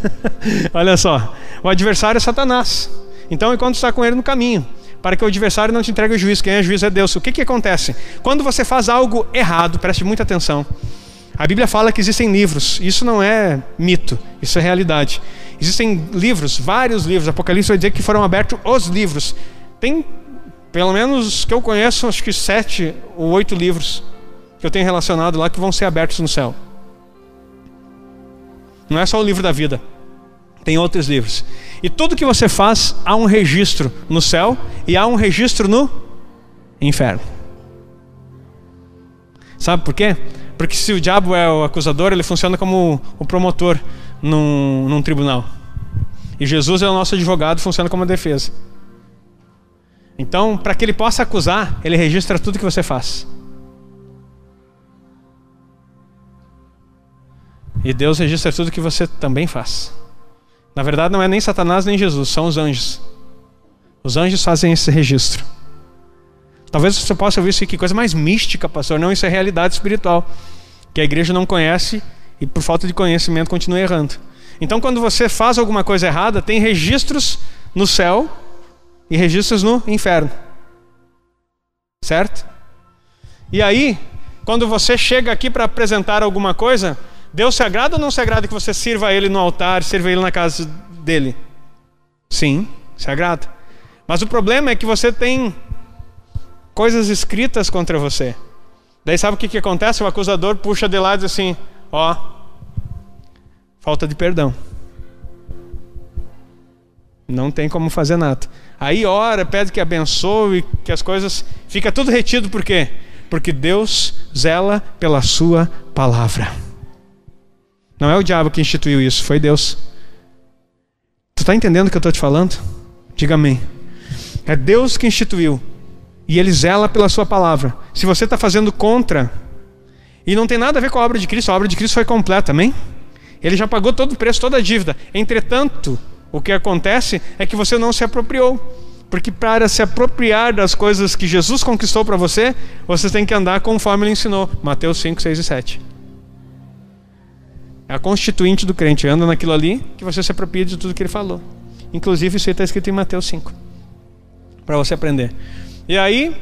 Olha só. O adversário é Satanás. Então, enquanto está com ele no caminho, para que o adversário não te entregue o juiz, quem é juiz é Deus. O que, que acontece? Quando você faz algo errado, preste muita atenção. A Bíblia fala que existem livros. Isso não é mito, isso é realidade. Existem livros, vários livros. Apocalipse vai dizer que foram abertos os livros. Tem pelo menos que eu conheço, acho que sete ou oito livros que eu tenho relacionado lá que vão ser abertos no céu. Não é só o livro da vida, tem outros livros. E tudo que você faz, há um registro no céu e há um registro no inferno. Sabe por quê? Porque se o diabo é o acusador, ele funciona como o promotor num, num tribunal. E Jesus é o nosso advogado, funciona como a defesa. Então, para que ele possa acusar, ele registra tudo que você faz. E Deus registra tudo que você também faz. Na verdade, não é nem Satanás nem Jesus, são os anjos. Os anjos fazem esse registro. Talvez você possa ouvir isso aqui, coisa mais mística, pastor. Não, isso é realidade espiritual. Que a igreja não conhece e por falta de conhecimento continua errando. Então, quando você faz alguma coisa errada, tem registros no céu e registros no inferno. Certo? E aí, quando você chega aqui para apresentar alguma coisa, Deus se agrada ou não se agrada que você sirva a Ele no altar, sirva Ele na casa dele? Sim, se agrada. Mas o problema é que você tem coisas escritas contra você. Daí sabe o que, que acontece? O acusador puxa de lado e diz assim: Ó, falta de perdão. Não tem como fazer nada. Aí ora, pede que abençoe, que as coisas. Fica tudo retido, por quê? Porque Deus zela pela Sua palavra. Não é o diabo que instituiu isso, foi Deus. Tu está entendendo o que eu estou te falando? Diga amém. É Deus que instituiu. E Ele zela pela Sua palavra. Se você está fazendo contra, e não tem nada a ver com a obra de Cristo, a obra de Cristo foi completa, amém? Ele já pagou todo o preço, toda a dívida. Entretanto, o que acontece é que você não se apropriou. Porque para se apropriar das coisas que Jesus conquistou para você, você tem que andar conforme ele ensinou. Mateus 5, 6 e 7. É a constituinte do crente. Anda naquilo ali que você se apropria de tudo que ele falou. Inclusive, isso aí está escrito em Mateus 5. Para você aprender. E aí,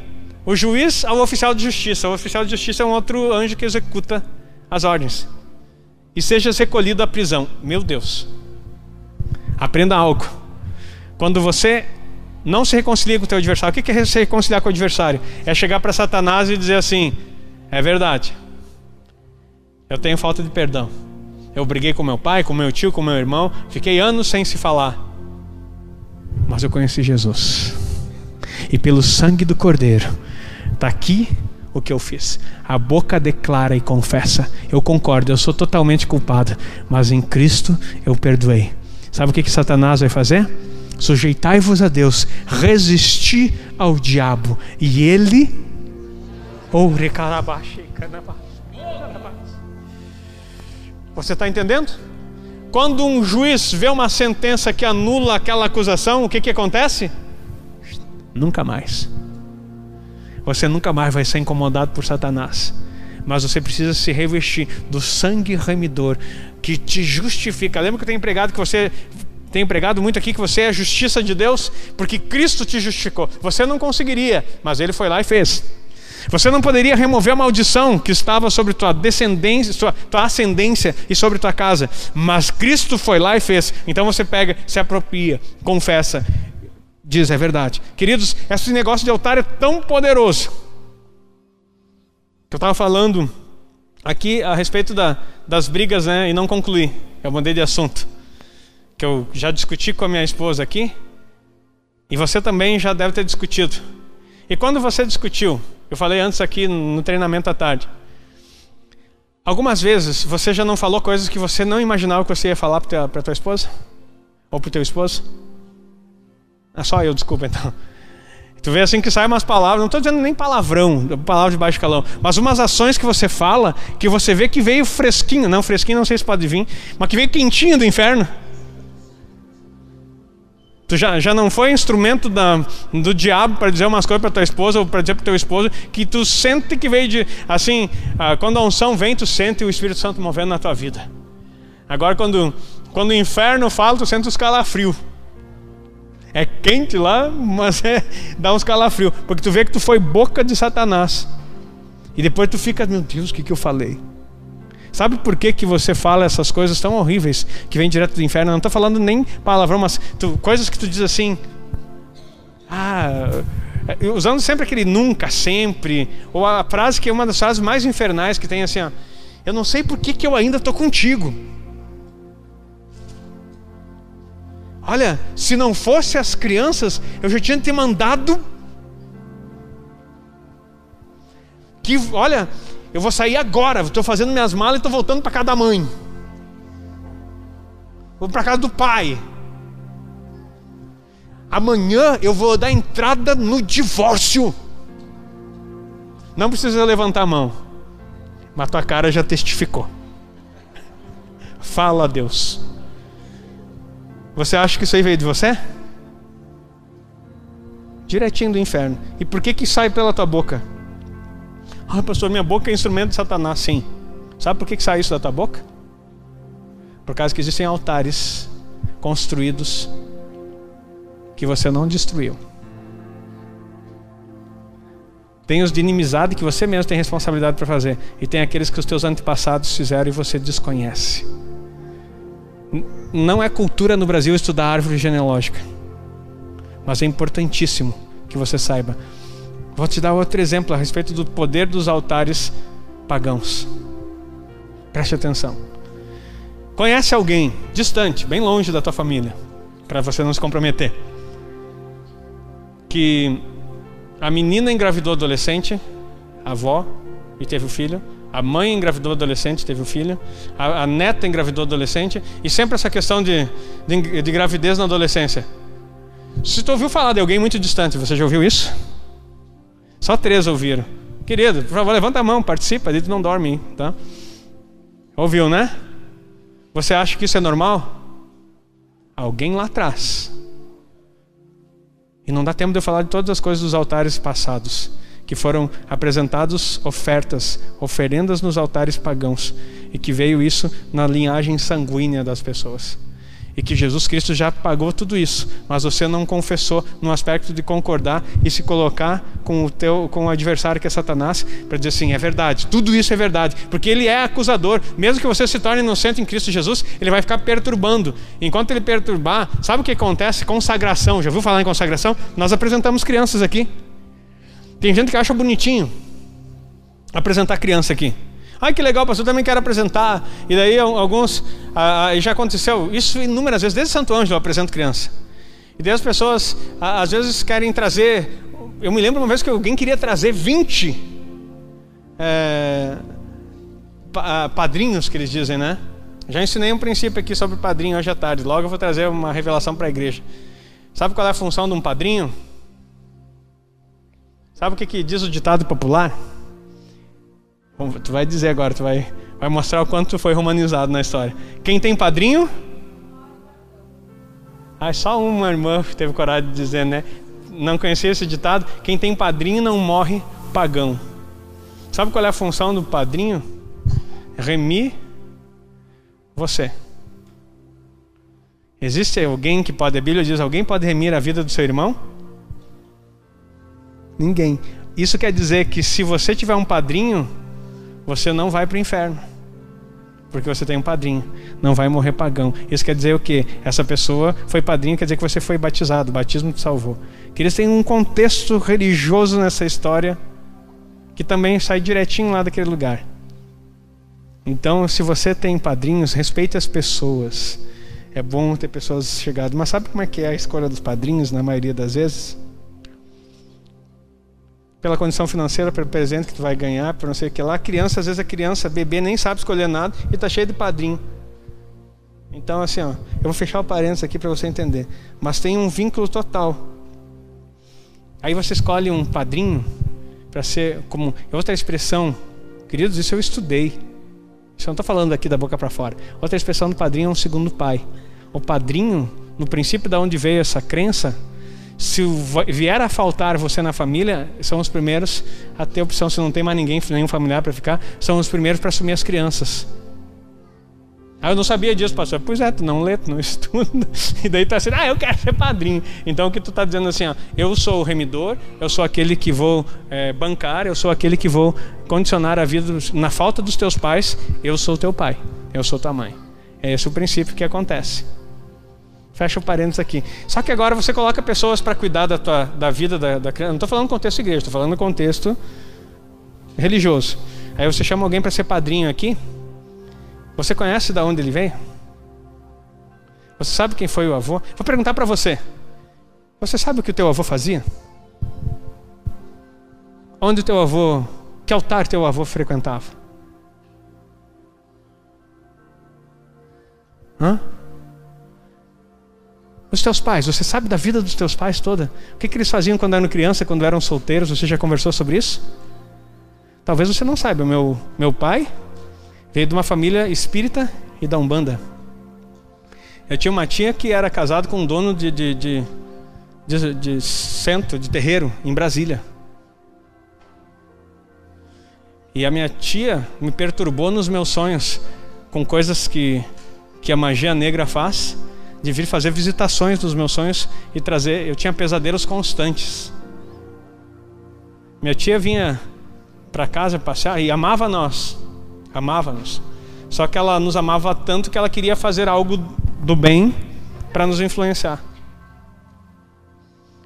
o juiz ao oficial de justiça. O oficial de justiça é um outro anjo que executa as ordens. E seja recolhido à prisão. Meu Deus. Aprenda algo. Quando você não se reconcilia com o teu adversário, o que é se reconciliar com o adversário? É chegar para Satanás e dizer assim: é verdade, eu tenho falta de perdão. Eu briguei com meu pai, com meu tio, com meu irmão, fiquei anos sem se falar. Mas eu conheci Jesus. E pelo sangue do Cordeiro, está aqui o que eu fiz. A boca declara e confessa: eu concordo, eu sou totalmente culpada, mas em Cristo eu perdoei. Sabe o que, que Satanás vai fazer? Sujeitai-vos a Deus, resisti ao diabo, e ele. Oh, Você está entendendo? Quando um juiz vê uma sentença que anula aquela acusação, o que, que acontece? Nunca mais. Você nunca mais vai ser incomodado por Satanás. mas você precisa se revestir do sangue remidor que te justifica. Lembra que eu tenho pregado que você tem pregado muito aqui que você é a justiça de Deus, porque Cristo te justificou. Você não conseguiria, mas ele foi lá e fez. Você não poderia remover a maldição que estava sobre tua descendência, tua, tua ascendência e sobre tua casa, mas Cristo foi lá e fez. Então você pega, se apropria, confessa, diz é verdade. Queridos, esse negócio de altar é tão poderoso. Que eu estava falando aqui a respeito da, das brigas, né, e não concluí. Eu mudei de assunto. Que eu já discuti com a minha esposa aqui, e você também já deve ter discutido. E quando você discutiu, eu falei antes aqui no treinamento à tarde. Algumas vezes você já não falou coisas que você não imaginava que você ia falar para tua, esposa? Ou para teu esposo? É só eu, desculpa então. Tu vê assim que sai umas palavras, não estou dizendo nem palavrão, palavra de baixo calão, mas umas ações que você fala, que você vê que veio fresquinho, não, fresquinho não sei se pode vir, mas que veio quentinho do inferno. Tu já, já não foi instrumento da, do diabo para dizer umas coisas para tua esposa ou para dizer para teu esposo que tu sente que veio de. Assim, ah, quando a unção vem, tu sente o Espírito Santo movendo na tua vida. Agora, quando, quando o inferno fala, tu sente os calafrios. É quente lá, mas é, dá uns calafrios. Porque tu vê que tu foi boca de Satanás. E depois tu fica, meu Deus, o que, que eu falei? Sabe por que, que você fala essas coisas tão horríveis que vêm direto do inferno? Eu não estou falando nem palavrão, mas tu, coisas que tu diz assim. Ah, usando sempre aquele nunca, sempre. Ou a frase que é uma das frases mais infernais que tem assim: ó, Eu não sei por que, que eu ainda estou contigo. Olha, se não fosse as crianças, eu já tinha te mandado. Que, olha, eu vou sair agora, estou fazendo minhas malas e estou voltando para casa da mãe. Vou para casa do pai. Amanhã eu vou dar entrada no divórcio. Não precisa levantar a mão. Mas tua cara já testificou. Fala a Deus. Você acha que isso aí veio de você? Direitinho do inferno. E por que que sai pela tua boca? Ah, pastor, minha boca é instrumento de Satanás. Sim. Sabe por que, sai isso da tua boca? Por causa que existem altares construídos que você não destruiu. Tem os de inimizade que você mesmo tem responsabilidade para fazer. E tem aqueles que os teus antepassados fizeram e você desconhece. Não é cultura no Brasil estudar árvore genealógica. Mas é importantíssimo que você saiba. Vou te dar outro exemplo a respeito do poder dos altares pagãos. Preste atenção. Conhece alguém distante, bem longe da tua família, para você não se comprometer, que a menina engravidou adolescente, a avó, e teve o filho, a mãe engravidou adolescente, teve o filho, a, a neta engravidou adolescente, e sempre essa questão de, de, de gravidez na adolescência. Se tu ouviu falar de alguém muito distante, você já ouviu isso? Só três ouviram. Querido, por favor, levanta a mão, participa, a não dorme, tá? Ouviu, né? Você acha que isso é normal? Alguém lá atrás. E não dá tempo de eu falar de todas as coisas dos altares passados, que foram apresentados ofertas, oferendas nos altares pagãos, e que veio isso na linhagem sanguínea das pessoas e que Jesus Cristo já pagou tudo isso, mas você não confessou no aspecto de concordar e se colocar com o teu com o adversário que é Satanás para dizer assim, é verdade, tudo isso é verdade, porque ele é acusador, mesmo que você se torne inocente em Cristo Jesus, ele vai ficar perturbando. Enquanto ele perturbar, sabe o que acontece? Consagração. Já ouviu falar em consagração? Nós apresentamos crianças aqui. Tem gente que acha bonitinho apresentar criança aqui. Ai que legal, pastor, também quero apresentar. E daí alguns, ah, já aconteceu isso inúmeras vezes, desde Santo Ângelo eu apresento criança. E daí as pessoas ah, às vezes querem trazer. Eu me lembro uma vez que alguém queria trazer 20 é, padrinhos, que eles dizem, né? Já ensinei um princípio aqui sobre padrinho hoje à tarde. Logo eu vou trazer uma revelação para a igreja. Sabe qual é a função de um padrinho? Sabe o que, que diz o ditado popular? Tu vai dizer agora, tu vai, vai mostrar o quanto tu foi romanizado na história. Quem tem padrinho? Ah, só uma irmã teve coragem de dizer, né? Não conhecia esse ditado? Quem tem padrinho não morre pagão. Sabe qual é a função do padrinho? Remir você. Existe alguém que pode, a Bíblia diz, alguém pode remir a vida do seu irmão? Ninguém. Isso quer dizer que se você tiver um padrinho, você não vai para o inferno. Porque você tem um padrinho, não vai morrer pagão. Isso quer dizer o quê? Essa pessoa foi padrinho, quer dizer que você foi batizado, o batismo te salvou. Que eles têm um contexto religioso nessa história que também sai direitinho lá daquele lugar. Então, se você tem padrinhos, respeite as pessoas. É bom ter pessoas chegadas. Mas sabe como é que é a escolha dos padrinhos na maioria das vezes? Pela condição financeira, pelo presente que tu vai ganhar, por não sei o que lá. Criança, às vezes a criança, bebê, nem sabe escolher nada e está cheio de padrinho. Então, assim, ó, eu vou fechar o parênteses aqui para você entender. Mas tem um vínculo total. Aí você escolhe um padrinho para ser como outra expressão, queridos, isso eu estudei. Isso eu não estou falando aqui da boca para fora. Outra expressão do padrinho é um segundo pai. O padrinho, no princípio da onde veio essa crença, se vier a faltar você na família, são os primeiros a ter opção. Se não tem mais ninguém, nenhum familiar para ficar, são os primeiros para assumir as crianças. Ah, eu não sabia disso, pastor. Pois é, tu não lê, tu não estuda. E daí tu tá assim, ah, eu quero ser padrinho. Então o que tu está dizendo assim, ó, eu sou o remidor, eu sou aquele que vou é, bancar, eu sou aquele que vou condicionar a vida. Na falta dos teus pais, eu sou teu pai, eu sou tua mãe. É esse o princípio que acontece. Fecha o parênteses aqui. Só que agora você coloca pessoas para cuidar da, tua, da vida da, da criança. Não estou falando contexto igreja, estou falando contexto religioso. Aí você chama alguém para ser padrinho aqui. Você conhece de onde ele veio? Você sabe quem foi o avô? Vou perguntar para você. Você sabe o que o teu avô fazia? Onde o teu avô, que altar teu avô frequentava? Hã? Os teus pais, você sabe da vida dos teus pais toda? O que, que eles faziam quando eram criança, quando eram solteiros? Você já conversou sobre isso? Talvez você não saiba. Meu, meu pai Veio de uma família espírita e da Umbanda. Eu tinha uma tia que era casada com um dono de, de, de, de, de centro, de terreiro, em Brasília. E a minha tia me perturbou nos meus sonhos com coisas que, que a magia negra faz, de vir fazer visitações nos meus sonhos e trazer. Eu tinha pesadelos constantes. Minha tia vinha para casa passear e amava nós amava-nos. Só que ela nos amava tanto que ela queria fazer algo do bem para nos influenciar.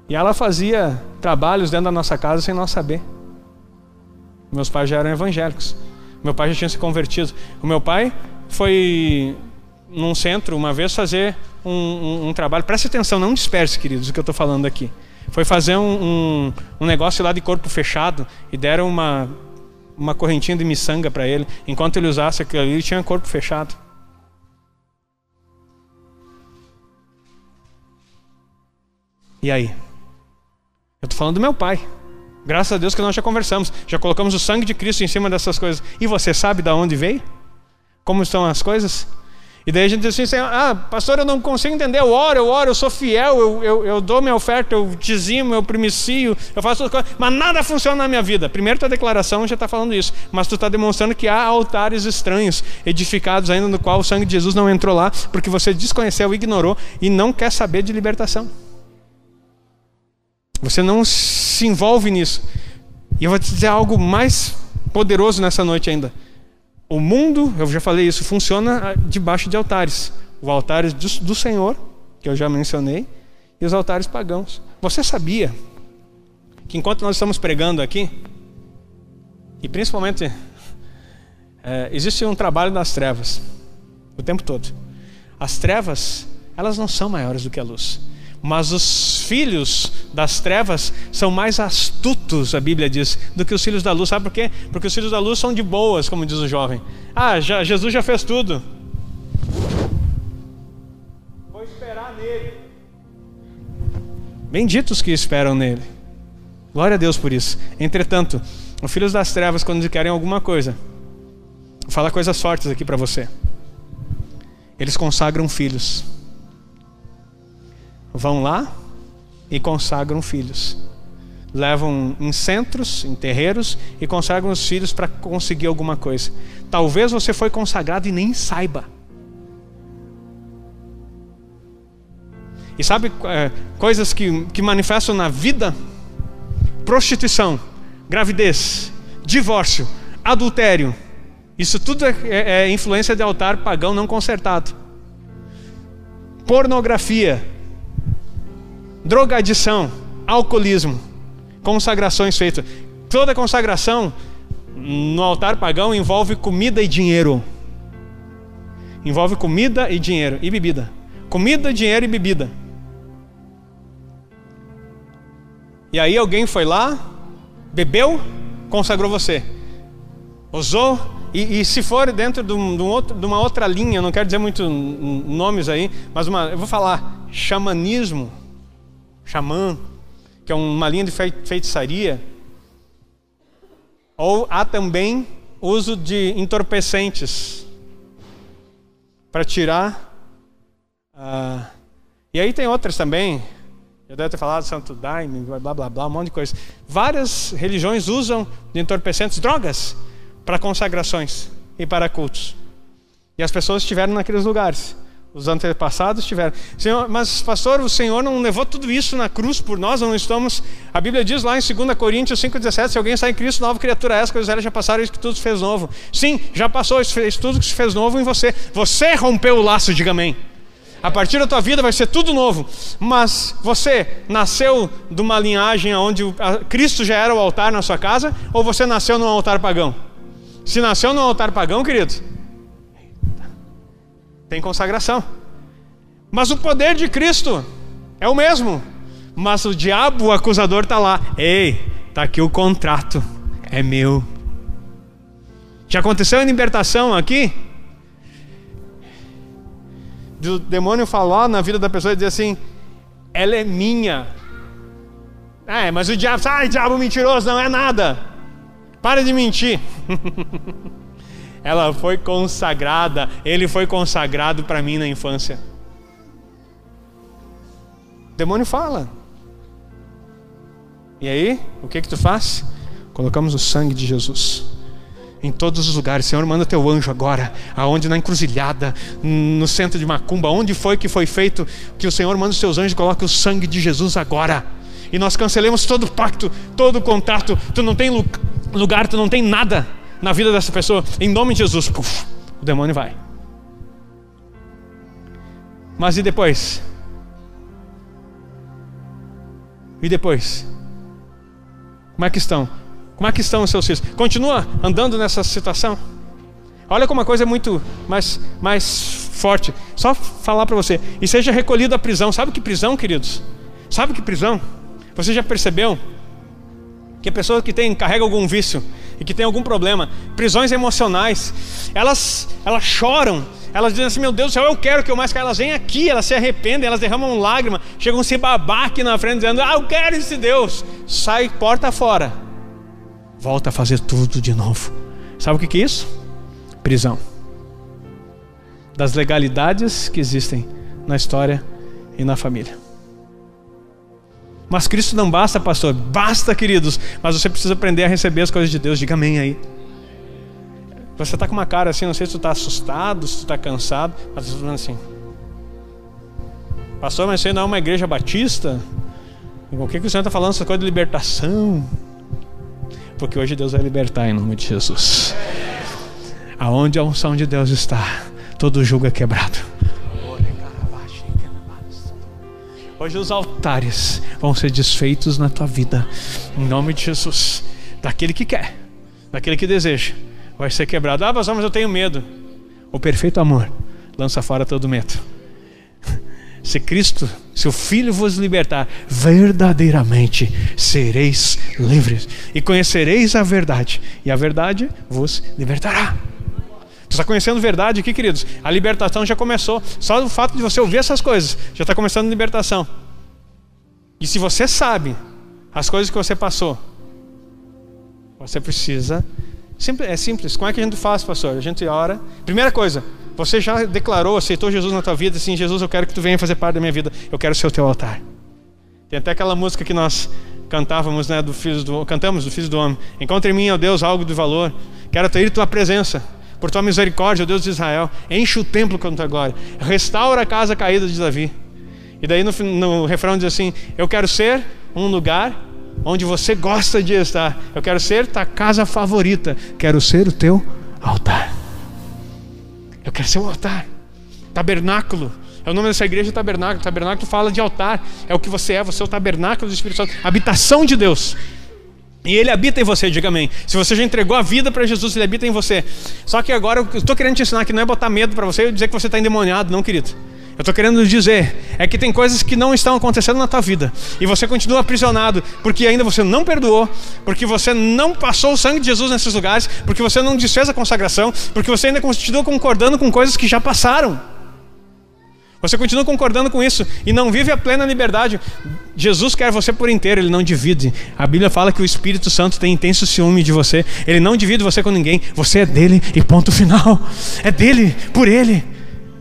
E ela fazia trabalhos dentro da nossa casa sem nós saber. Meus pais já eram evangélicos. Meu pai já tinha se convertido. O meu pai foi num centro uma vez fazer um, um, um trabalho. Preste atenção, não disperse, queridos, o que eu estou falando aqui. Foi fazer um, um negócio lá de corpo fechado e deram uma uma correntinha de miçanga para ele. Enquanto ele usasse aquilo ali, ele tinha corpo fechado. E aí? Eu estou falando do meu pai. Graças a Deus que nós já conversamos. Já colocamos o sangue de Cristo em cima dessas coisas. E você sabe de onde veio? Como estão as coisas? E daí a gente diz assim, ah, pastor, eu não consigo entender, eu oro, eu oro, eu sou fiel, eu, eu, eu dou minha oferta, eu dizimo, eu primicio, eu faço coisas, mas nada funciona na minha vida. Primeiro, tua declaração já está falando isso, mas tu está demonstrando que há altares estranhos, edificados ainda, no qual o sangue de Jesus não entrou lá, porque você desconheceu, ignorou e não quer saber de libertação. Você não se envolve nisso. E eu vou te dizer algo mais poderoso nessa noite ainda. O mundo, eu já falei isso, funciona debaixo de altares. Os altares do Senhor, que eu já mencionei, e os altares pagãos. Você sabia que enquanto nós estamos pregando aqui, e principalmente é, existe um trabalho das trevas o tempo todo. As trevas, elas não são maiores do que a luz. Mas os filhos das trevas são mais astutos, a Bíblia diz, do que os filhos da luz. Sabe por quê? Porque os filhos da luz são de boas, como diz o jovem. Ah, já, Jesus já fez tudo. Vou esperar nele. Benditos que esperam nele. Glória a Deus por isso. Entretanto, os filhos das trevas, quando querem alguma coisa, vou falar coisas fortes aqui para você. Eles consagram filhos vão lá e consagram filhos. levam em centros, em terreiros e consagram os filhos para conseguir alguma coisa. Talvez você foi consagrado e nem saiba. E sabe é, coisas que, que manifestam na vida? Prostituição, gravidez, divórcio, adultério. Isso tudo é, é, é influência de altar pagão não consertado. Pornografia, drogadição, alcoolismo, consagrações feitas. Toda consagração no altar pagão envolve comida e dinheiro. Envolve comida e dinheiro e bebida. Comida, dinheiro e bebida. E aí alguém foi lá, bebeu, consagrou você. Usou, e, e se for dentro de, um, de, um outro, de, uma outra linha, não quero dizer muito nomes aí, mas uma, eu vou falar xamanismo, xamã, que é uma linha de feitiçaria. Ou há também uso de entorpecentes para tirar. Uh, e aí tem outras também, eu deve ter falado Santo Daime, blá blá blá, um monte de coisa. Várias religiões usam de entorpecentes drogas para consagrações e para cultos. E as pessoas estiveram naqueles lugares. Os antepassados tiveram. Senhor, mas, pastor, o Senhor não levou tudo isso na cruz por nós, não estamos. A Bíblia diz lá em 2 Coríntios 5,17: se alguém sai em Cristo, nova criatura é essa, coisas já passaram, isso que tudo se fez novo. Sim, já passou, isso, isso tudo que se fez novo em você. Você rompeu o laço, diga amém. A partir da tua vida vai ser tudo novo. Mas você nasceu de uma linhagem onde Cristo já era o altar na sua casa, ou você nasceu num altar pagão? Se nasceu num altar pagão, querido, tem consagração. Mas o poder de Cristo é o mesmo. Mas o diabo, o acusador, está lá. Ei, está aqui o contrato. É meu. Já aconteceu a libertação aqui? do demônio falar na vida da pessoa e dizer assim: ela é minha. É, mas o diabo, ai, diabo mentiroso, não é nada. Para de mentir. ela foi consagrada, ele foi consagrado para mim na infância. O demônio fala. E aí, o que que tu faz? Colocamos o sangue de Jesus em todos os lugares. Senhor, manda teu anjo agora, aonde na encruzilhada, no centro de Macumba, onde foi que foi feito que o Senhor manda os seus anjos e coloque o sangue de Jesus agora. E nós cancelemos todo pacto, todo o contato. Tu não tem lugar, tu não tem nada na vida dessa pessoa. Em nome de Jesus, puf, o demônio vai. Mas e depois? E depois? Como é que estão? Como é que estão os seus filhos? Continua andando nessa situação? Olha como uma coisa é muito mais, mais forte. Só falar para você. E seja recolhido à prisão. Sabe que prisão, queridos? Sabe que prisão? Você já percebeu que a pessoa que tem, carrega algum vício e que tem algum problema, prisões emocionais, elas, elas choram, elas dizem assim: Meu Deus do céu, eu quero que eu mais quero. Elas vêm aqui, elas se arrependem, elas derramam lágrima, chegam a se babar aqui na frente, dizendo: Ah, eu quero esse Deus. Sai porta fora volta a fazer tudo de novo. Sabe o que é isso? Prisão. Das legalidades que existem na história e na família. Mas Cristo não basta, pastor. Basta, queridos. Mas você precisa aprender a receber as coisas de Deus. Diga amém aí. Você está com uma cara assim, não sei se tu está assustado, se tu está cansado, mas você falando assim. Pastor, mas você não é uma igreja batista? O que, que o Senhor está falando? Essa coisa de libertação porque hoje Deus vai libertar em nome de Jesus. Aonde a unção de Deus está, todo jugo é quebrado. Hoje os altares vão ser desfeitos na tua vida, em nome de Jesus. Daquele que quer, daquele que deseja, vai ser quebrado. Ah, mas eu tenho medo. O perfeito amor lança fora todo medo. Se Cristo, se o Filho vos libertar, verdadeiramente sereis livres e conhecereis a verdade, e a verdade vos libertará. Você está conhecendo verdade aqui, queridos? A libertação já começou. Só o fato de você ouvir essas coisas já está começando a libertação. E se você sabe as coisas que você passou, você precisa. É simples. Como é que a gente faz, pastor? A gente ora. Primeira coisa, você já declarou, aceitou Jesus na tua vida, assim, Jesus, eu quero que tu venha fazer parte da minha vida. Eu quero ser o teu altar. Tem até aquela música que nós cantávamos, né, do filho do, cantamos do Filho do Homem. Encontre em mim, ó Deus, algo de valor. Quero ter tua presença. Por tua misericórdia, ó Deus de Israel, enche o templo com tua glória. Restaura a casa caída de Davi. E daí no, no refrão diz assim: Eu quero ser um lugar onde você gosta de estar. Eu quero ser tua casa favorita. Quero ser o teu altar. Eu quero ser um altar. Tabernáculo. É o nome dessa igreja tabernáculo. Tabernáculo fala de altar. É o que você é, você é o tabernáculo do Espírito Santo, habitação de Deus. E ele habita em você, diga amém. Se você já entregou a vida para Jesus, ele habita em você. Só que agora eu estou querendo te ensinar que não é botar medo para você e dizer que você está endemoniado, não, querido. Eu estou querendo dizer é que tem coisas que não estão acontecendo na tua vida e você continua aprisionado porque ainda você não perdoou, porque você não passou o sangue de Jesus nesses lugares, porque você não desfez a consagração, porque você ainda continua concordando com coisas que já passaram. Você continua concordando com isso e não vive a plena liberdade. Jesus quer você por inteiro, ele não divide. A Bíblia fala que o Espírito Santo tem intenso ciúme de você. Ele não divide você com ninguém. Você é dele e ponto final. É dele, por ele,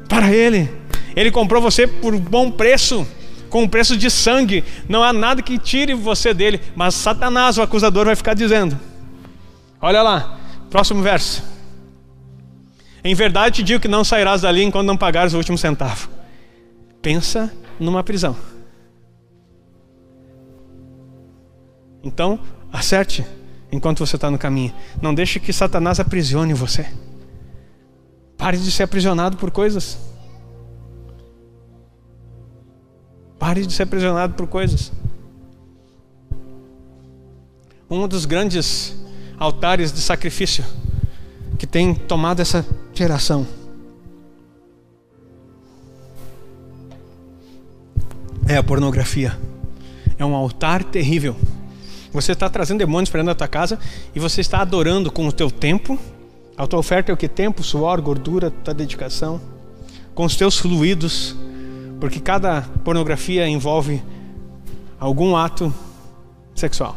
para ele. Ele comprou você por bom preço, com um preço de sangue. Não há nada que tire você dele. Mas Satanás, o acusador, vai ficar dizendo: Olha lá, próximo verso. Em verdade te digo que não sairás dali enquanto não pagares o último centavo pensa numa prisão. Então, acerte enquanto você está no caminho. Não deixe que Satanás aprisione você. Pare de ser aprisionado por coisas. Pare de ser aprisionado por coisas. Um dos grandes altares de sacrifício que tem tomado essa geração é a pornografia. É um altar terrível. Você está trazendo demônios para dentro da tua casa e você está adorando com o teu tempo. A tua oferta é o que? Tempo, suor, gordura, tua dedicação. Com os teus fluidos. Porque cada pornografia envolve algum ato sexual.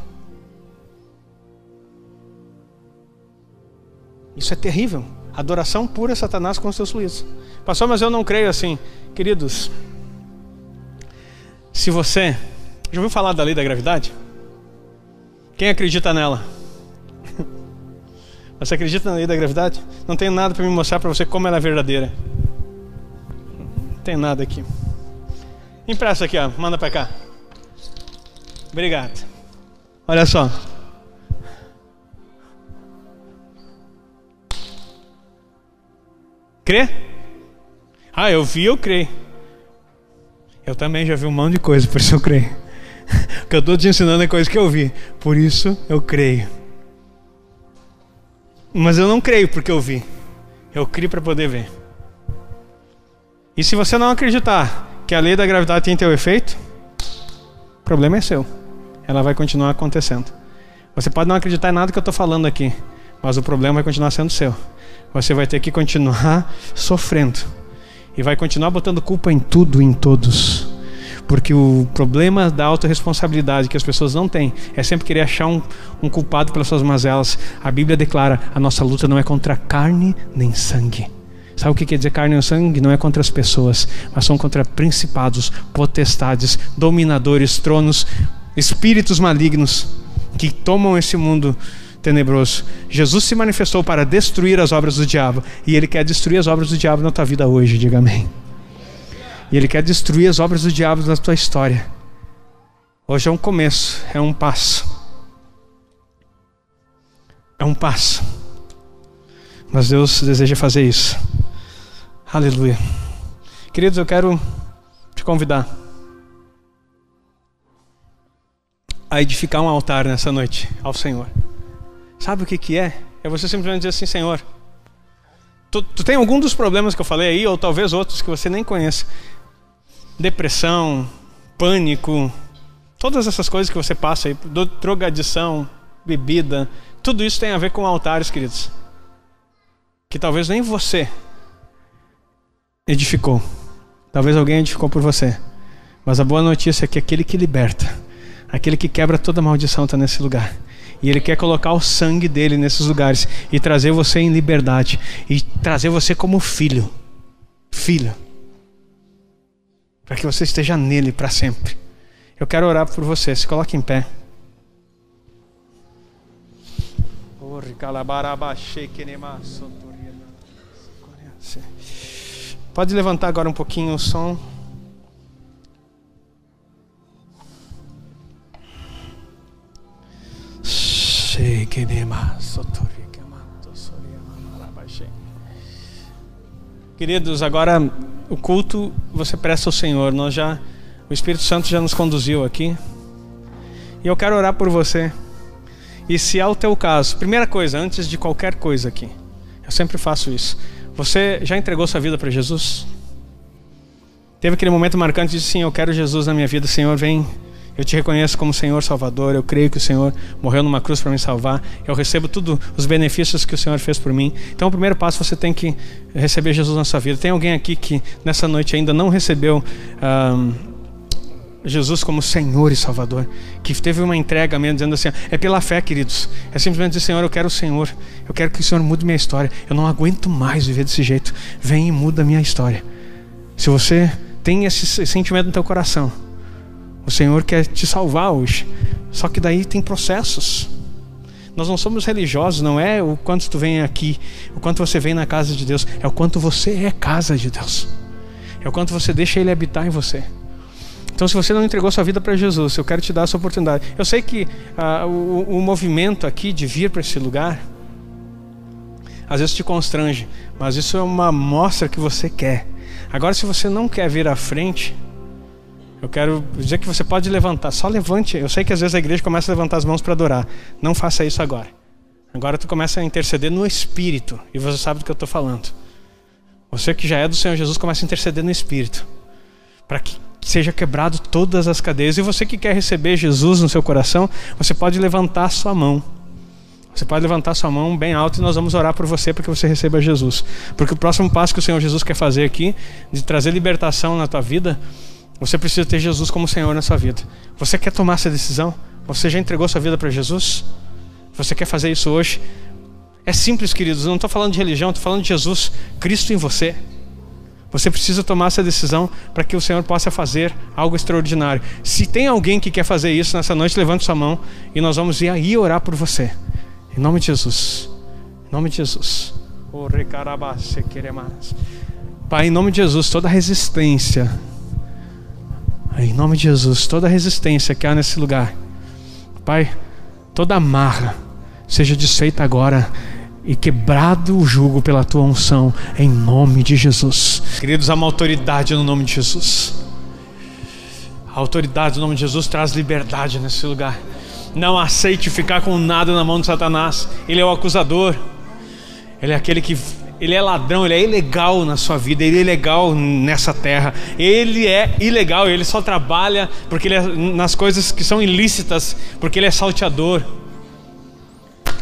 Isso é terrível. Adoração pura Satanás com os teus fluidos. Pastor, mas eu não creio assim. Queridos, se você já ouviu falar da lei da gravidade? Quem acredita nela? Você acredita na lei da gravidade? Não tenho nada para me mostrar para você como ela é verdadeira. Não tem nada aqui. Empresta aqui, ó. Manda para cá. Obrigado. Olha só. Crê? Ah, eu vi, eu creio. Eu também já vi um monte de coisa, por isso eu creio. o que eu estou te ensinando é coisa que eu vi, por isso eu creio. Mas eu não creio porque eu vi. Eu creio para poder ver. E se você não acreditar que a lei da gravidade tem teu efeito, o problema é seu. Ela vai continuar acontecendo. Você pode não acreditar em nada que eu estou falando aqui, mas o problema vai continuar sendo seu. Você vai ter que continuar sofrendo e vai continuar botando culpa em tudo e em todos. Porque o problema da autorresponsabilidade que as pessoas não têm é sempre querer achar um, um culpado pelas suas mazelas. A Bíblia declara: a nossa luta não é contra carne nem sangue. Sabe o que quer dizer carne ou sangue? Não é contra as pessoas, mas são contra principados, potestades, dominadores, tronos, espíritos malignos que tomam esse mundo tenebroso. Jesus se manifestou para destruir as obras do diabo e ele quer destruir as obras do diabo na tua vida hoje, diga amém. E ele quer destruir as obras do diabo na tua história. Hoje é um começo, é um passo. É um passo. Mas Deus deseja fazer isso. Aleluia. Queridos, eu quero te convidar a edificar um altar nessa noite ao Senhor. Sabe o que, que é? É você simplesmente dizer assim, Senhor, tu, tu tem algum dos problemas que eu falei aí, ou talvez outros que você nem conhece. Depressão, pânico, todas essas coisas que você passa aí, drogadição, bebida, tudo isso tem a ver com altares, queridos. Que talvez nem você edificou. Talvez alguém edificou por você. Mas a boa notícia é que aquele que liberta, aquele que quebra toda maldição está nesse lugar. E ele quer colocar o sangue dele nesses lugares e trazer você em liberdade e trazer você como filho, filha, para que você esteja nele para sempre. Eu quero orar por você. Se coloque em pé. Pode levantar agora um pouquinho o som. Queridos, agora o culto você presta ao Senhor. Nós já o Espírito Santo já nos conduziu aqui. E eu quero orar por você. E se é o teu caso, primeira coisa, antes de qualquer coisa aqui, eu sempre faço isso. Você já entregou sua vida para Jesus? Teve aquele momento marcante de sim, eu quero Jesus na minha vida, Senhor, vem. Eu te reconheço como Senhor Salvador. Eu creio que o Senhor morreu numa cruz para me salvar. Eu recebo tudo os benefícios que o Senhor fez por mim. Então, o primeiro passo você tem que receber Jesus na sua vida. Tem alguém aqui que nessa noite ainda não recebeu um, Jesus como Senhor e Salvador, que teve uma entrega mesmo, dizendo assim: é pela fé, queridos. É simplesmente dizer: Senhor, eu quero o Senhor. Eu quero que o Senhor mude minha história. Eu não aguento mais viver desse jeito. Vem e muda a minha história. Se você tem esse sentimento no teu coração, o Senhor quer te salvar hoje. Só que daí tem processos. Nós não somos religiosos, não é o quanto tu vem aqui, o quanto você vem na casa de Deus, é o quanto você é casa de Deus. É o quanto você deixa Ele habitar em você. Então, se você não entregou sua vida para Jesus, eu quero te dar essa oportunidade. Eu sei que ah, o, o movimento aqui de vir para esse lugar, às vezes te constrange, mas isso é uma mostra que você quer. Agora, se você não quer vir à frente, eu quero dizer que você pode levantar, só levante. Eu sei que às vezes a igreja começa a levantar as mãos para adorar. Não faça isso agora. Agora tu começa a interceder no espírito, e você sabe do que eu estou falando. Você que já é do Senhor Jesus começa a interceder no espírito, para que seja quebrado todas as cadeias. E você que quer receber Jesus no seu coração, você pode levantar sua mão. Você pode levantar sua mão bem alto e nós vamos orar por você para que você receba Jesus. Porque o próximo passo que o Senhor Jesus quer fazer aqui, de trazer libertação na tua vida, você precisa ter Jesus como Senhor na sua vida. Você quer tomar essa decisão? Você já entregou sua vida para Jesus? Você quer fazer isso hoje? É simples, queridos. Eu não estou falando de religião, estou falando de Jesus, Cristo em você. Você precisa tomar essa decisão para que o Senhor possa fazer algo extraordinário. Se tem alguém que quer fazer isso nessa noite, levante sua mão e nós vamos ir aí orar por você. Em nome de Jesus. Em nome de Jesus. Pai, em nome de Jesus, toda resistência, em nome de Jesus, toda resistência que há nesse lugar, Pai, toda amarra, seja desfeita agora e quebrado o jugo pela tua unção, em nome de Jesus. Queridos, há uma autoridade no nome de Jesus. A autoridade no nome de Jesus traz liberdade nesse lugar. Não aceite ficar com nada na mão de Satanás. Ele é o acusador. Ele é aquele que ele é ladrão, ele é ilegal na sua vida, ele é ilegal nessa terra. Ele é ilegal, ele só trabalha porque ele é nas coisas que são ilícitas, porque ele é salteador.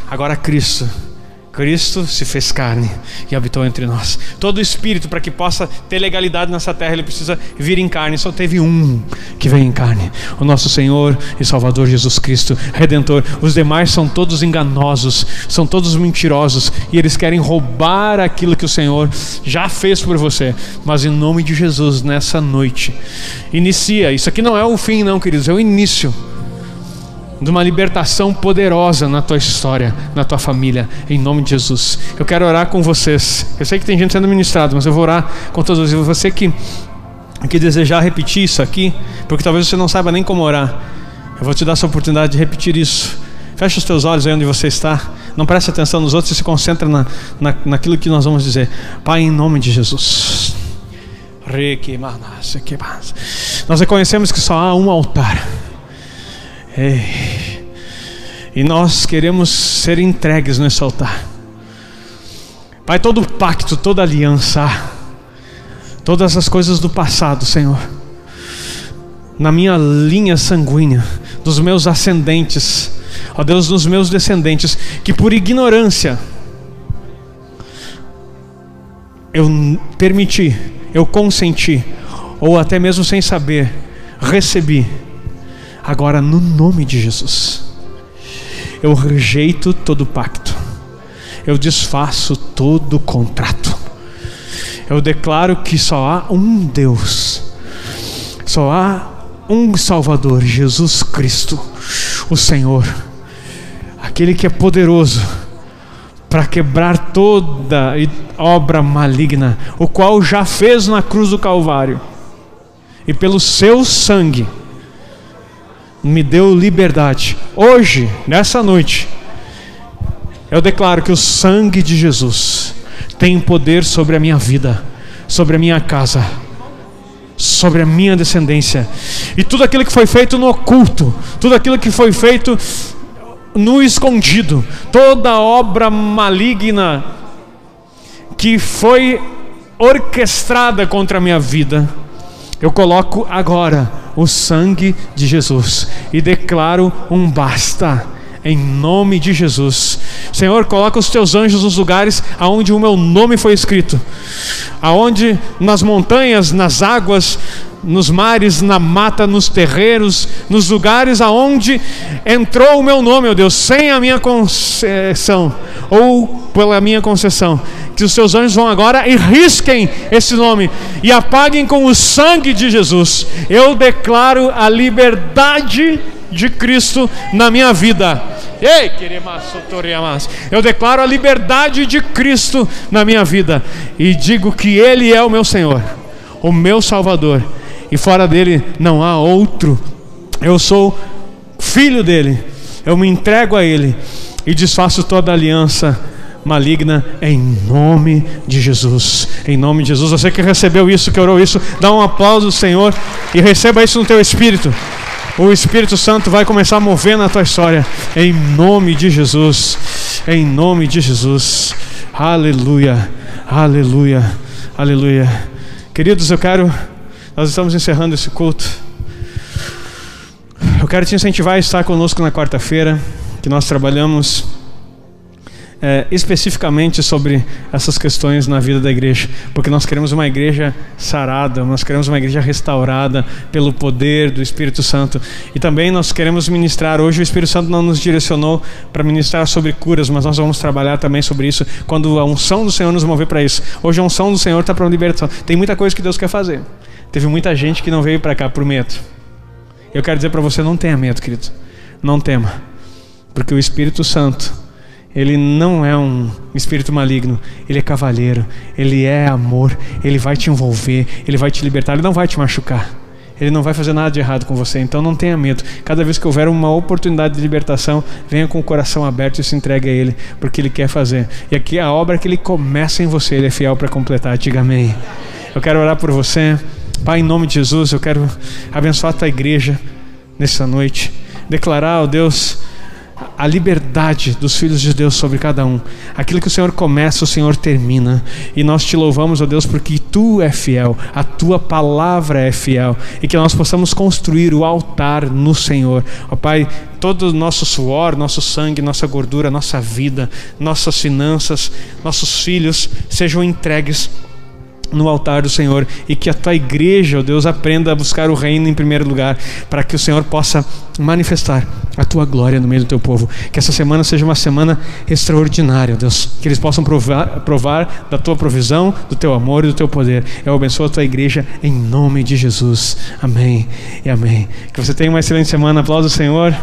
Agora Cristo Cristo se fez carne e habitou entre nós. Todo espírito, para que possa ter legalidade nessa terra, ele precisa vir em carne. Só teve um que veio em carne: o nosso Senhor e Salvador Jesus Cristo, Redentor. Os demais são todos enganosos, são todos mentirosos e eles querem roubar aquilo que o Senhor já fez por você. Mas em nome de Jesus, nessa noite, inicia. Isso aqui não é o fim, não, queridos, é o início de uma libertação poderosa na tua história, na tua família, em nome de Jesus. Eu quero orar com vocês. Eu sei que tem gente sendo ministrado, mas eu vou orar com todos vocês. Você que, que desejar repetir isso aqui, porque talvez você não saiba nem como orar, eu vou te dar essa oportunidade de repetir isso. Feche os teus olhos aí onde você está. Não preste atenção nos outros e se concentra na, na, naquilo que nós vamos dizer. Pai, em nome de Jesus. Nós reconhecemos que só há um altar Ei. E nós queremos ser entregues nesse altar. Pai, todo pacto, toda aliança, todas as coisas do passado, Senhor, na minha linha sanguínea, dos meus ascendentes, ó Deus, dos meus descendentes, que por ignorância eu permiti, eu consenti, ou até mesmo sem saber, recebi Agora, no nome de Jesus, eu rejeito todo pacto, eu desfaço todo contrato, eu declaro que só há um Deus, só há um Salvador, Jesus Cristo, o Senhor, aquele que é poderoso para quebrar toda obra maligna, o qual já fez na cruz do Calvário. E pelo seu sangue me deu liberdade. Hoje, nessa noite, eu declaro que o sangue de Jesus tem poder sobre a minha vida, sobre a minha casa, sobre a minha descendência. E tudo aquilo que foi feito no oculto, tudo aquilo que foi feito no escondido, toda obra maligna que foi orquestrada contra a minha vida, eu coloco agora o sangue de Jesus e declaro um basta em nome de Jesus. Senhor, coloca os teus anjos nos lugares aonde o meu nome foi escrito, aonde nas montanhas, nas águas, nos mares, na mata, nos terreiros, nos lugares aonde entrou o meu nome, meu Deus, sem a minha concessão ou pela minha concessão. Que os teus anjos vão agora e risquem esse nome e apaguem com o sangue de Jesus. Eu declaro a liberdade de Cristo na minha vida. Ei, eu declaro a liberdade de Cristo na minha vida e digo que Ele é o meu Senhor, o meu Salvador, e fora dele não há outro. Eu sou filho dele, eu me entrego a Ele e desfaço toda aliança maligna em nome de Jesus. Em nome de Jesus. Você que recebeu isso, que orou isso, dá um aplauso ao Senhor e receba isso no teu espírito o Espírito Santo vai começar a mover na tua história, em nome de Jesus, em nome de Jesus, aleluia, aleluia, aleluia. Queridos, eu quero, nós estamos encerrando esse culto, eu quero te incentivar a estar conosco na quarta-feira, que nós trabalhamos é, especificamente sobre essas questões na vida da igreja, porque nós queremos uma igreja sarada, nós queremos uma igreja restaurada pelo poder do Espírito Santo. E também nós queremos ministrar. Hoje o Espírito Santo não nos direcionou para ministrar sobre curas, mas nós vamos trabalhar também sobre isso quando a unção do Senhor nos mover para isso. Hoje a unção do Senhor está para libertação. Tem muita coisa que Deus quer fazer. Teve muita gente que não veio para cá por medo. Eu quero dizer para você: não tenha medo, querido. Não tema, porque o Espírito Santo ele não é um espírito maligno, ele é cavalheiro, ele é amor, ele vai te envolver, ele vai te libertar, ele não vai te machucar. Ele não vai fazer nada de errado com você, então não tenha medo. Cada vez que houver uma oportunidade de libertação, venha com o coração aberto e se entregue a Ele, porque Ele quer fazer. E aqui a obra que Ele começa em você, Ele é fiel para completar. Diga amém. Eu quero orar por você. Pai, em nome de Jesus, eu quero abençoar a tua igreja nessa noite. Declarar, ó Deus, a liberdade dos filhos de Deus sobre cada um. Aquilo que o Senhor começa, o Senhor termina. E nós te louvamos, ó Deus, porque tu é fiel, a tua palavra é fiel. E que nós possamos construir o altar no Senhor. Ó Pai, todo o nosso suor, nosso sangue, nossa gordura, nossa vida, nossas finanças, nossos filhos sejam entregues no altar do Senhor e que a tua igreja, ó Deus, aprenda a buscar o reino em primeiro lugar, para que o Senhor possa manifestar a tua glória no meio do teu povo. Que essa semana seja uma semana extraordinária, Deus, que eles possam provar, provar da tua provisão, do teu amor e do teu poder. Eu abençoo a tua igreja em nome de Jesus. Amém e amém. Que você tenha uma excelente semana. Aplausos, Senhor.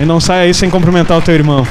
E não saia aí sem cumprimentar o teu irmão.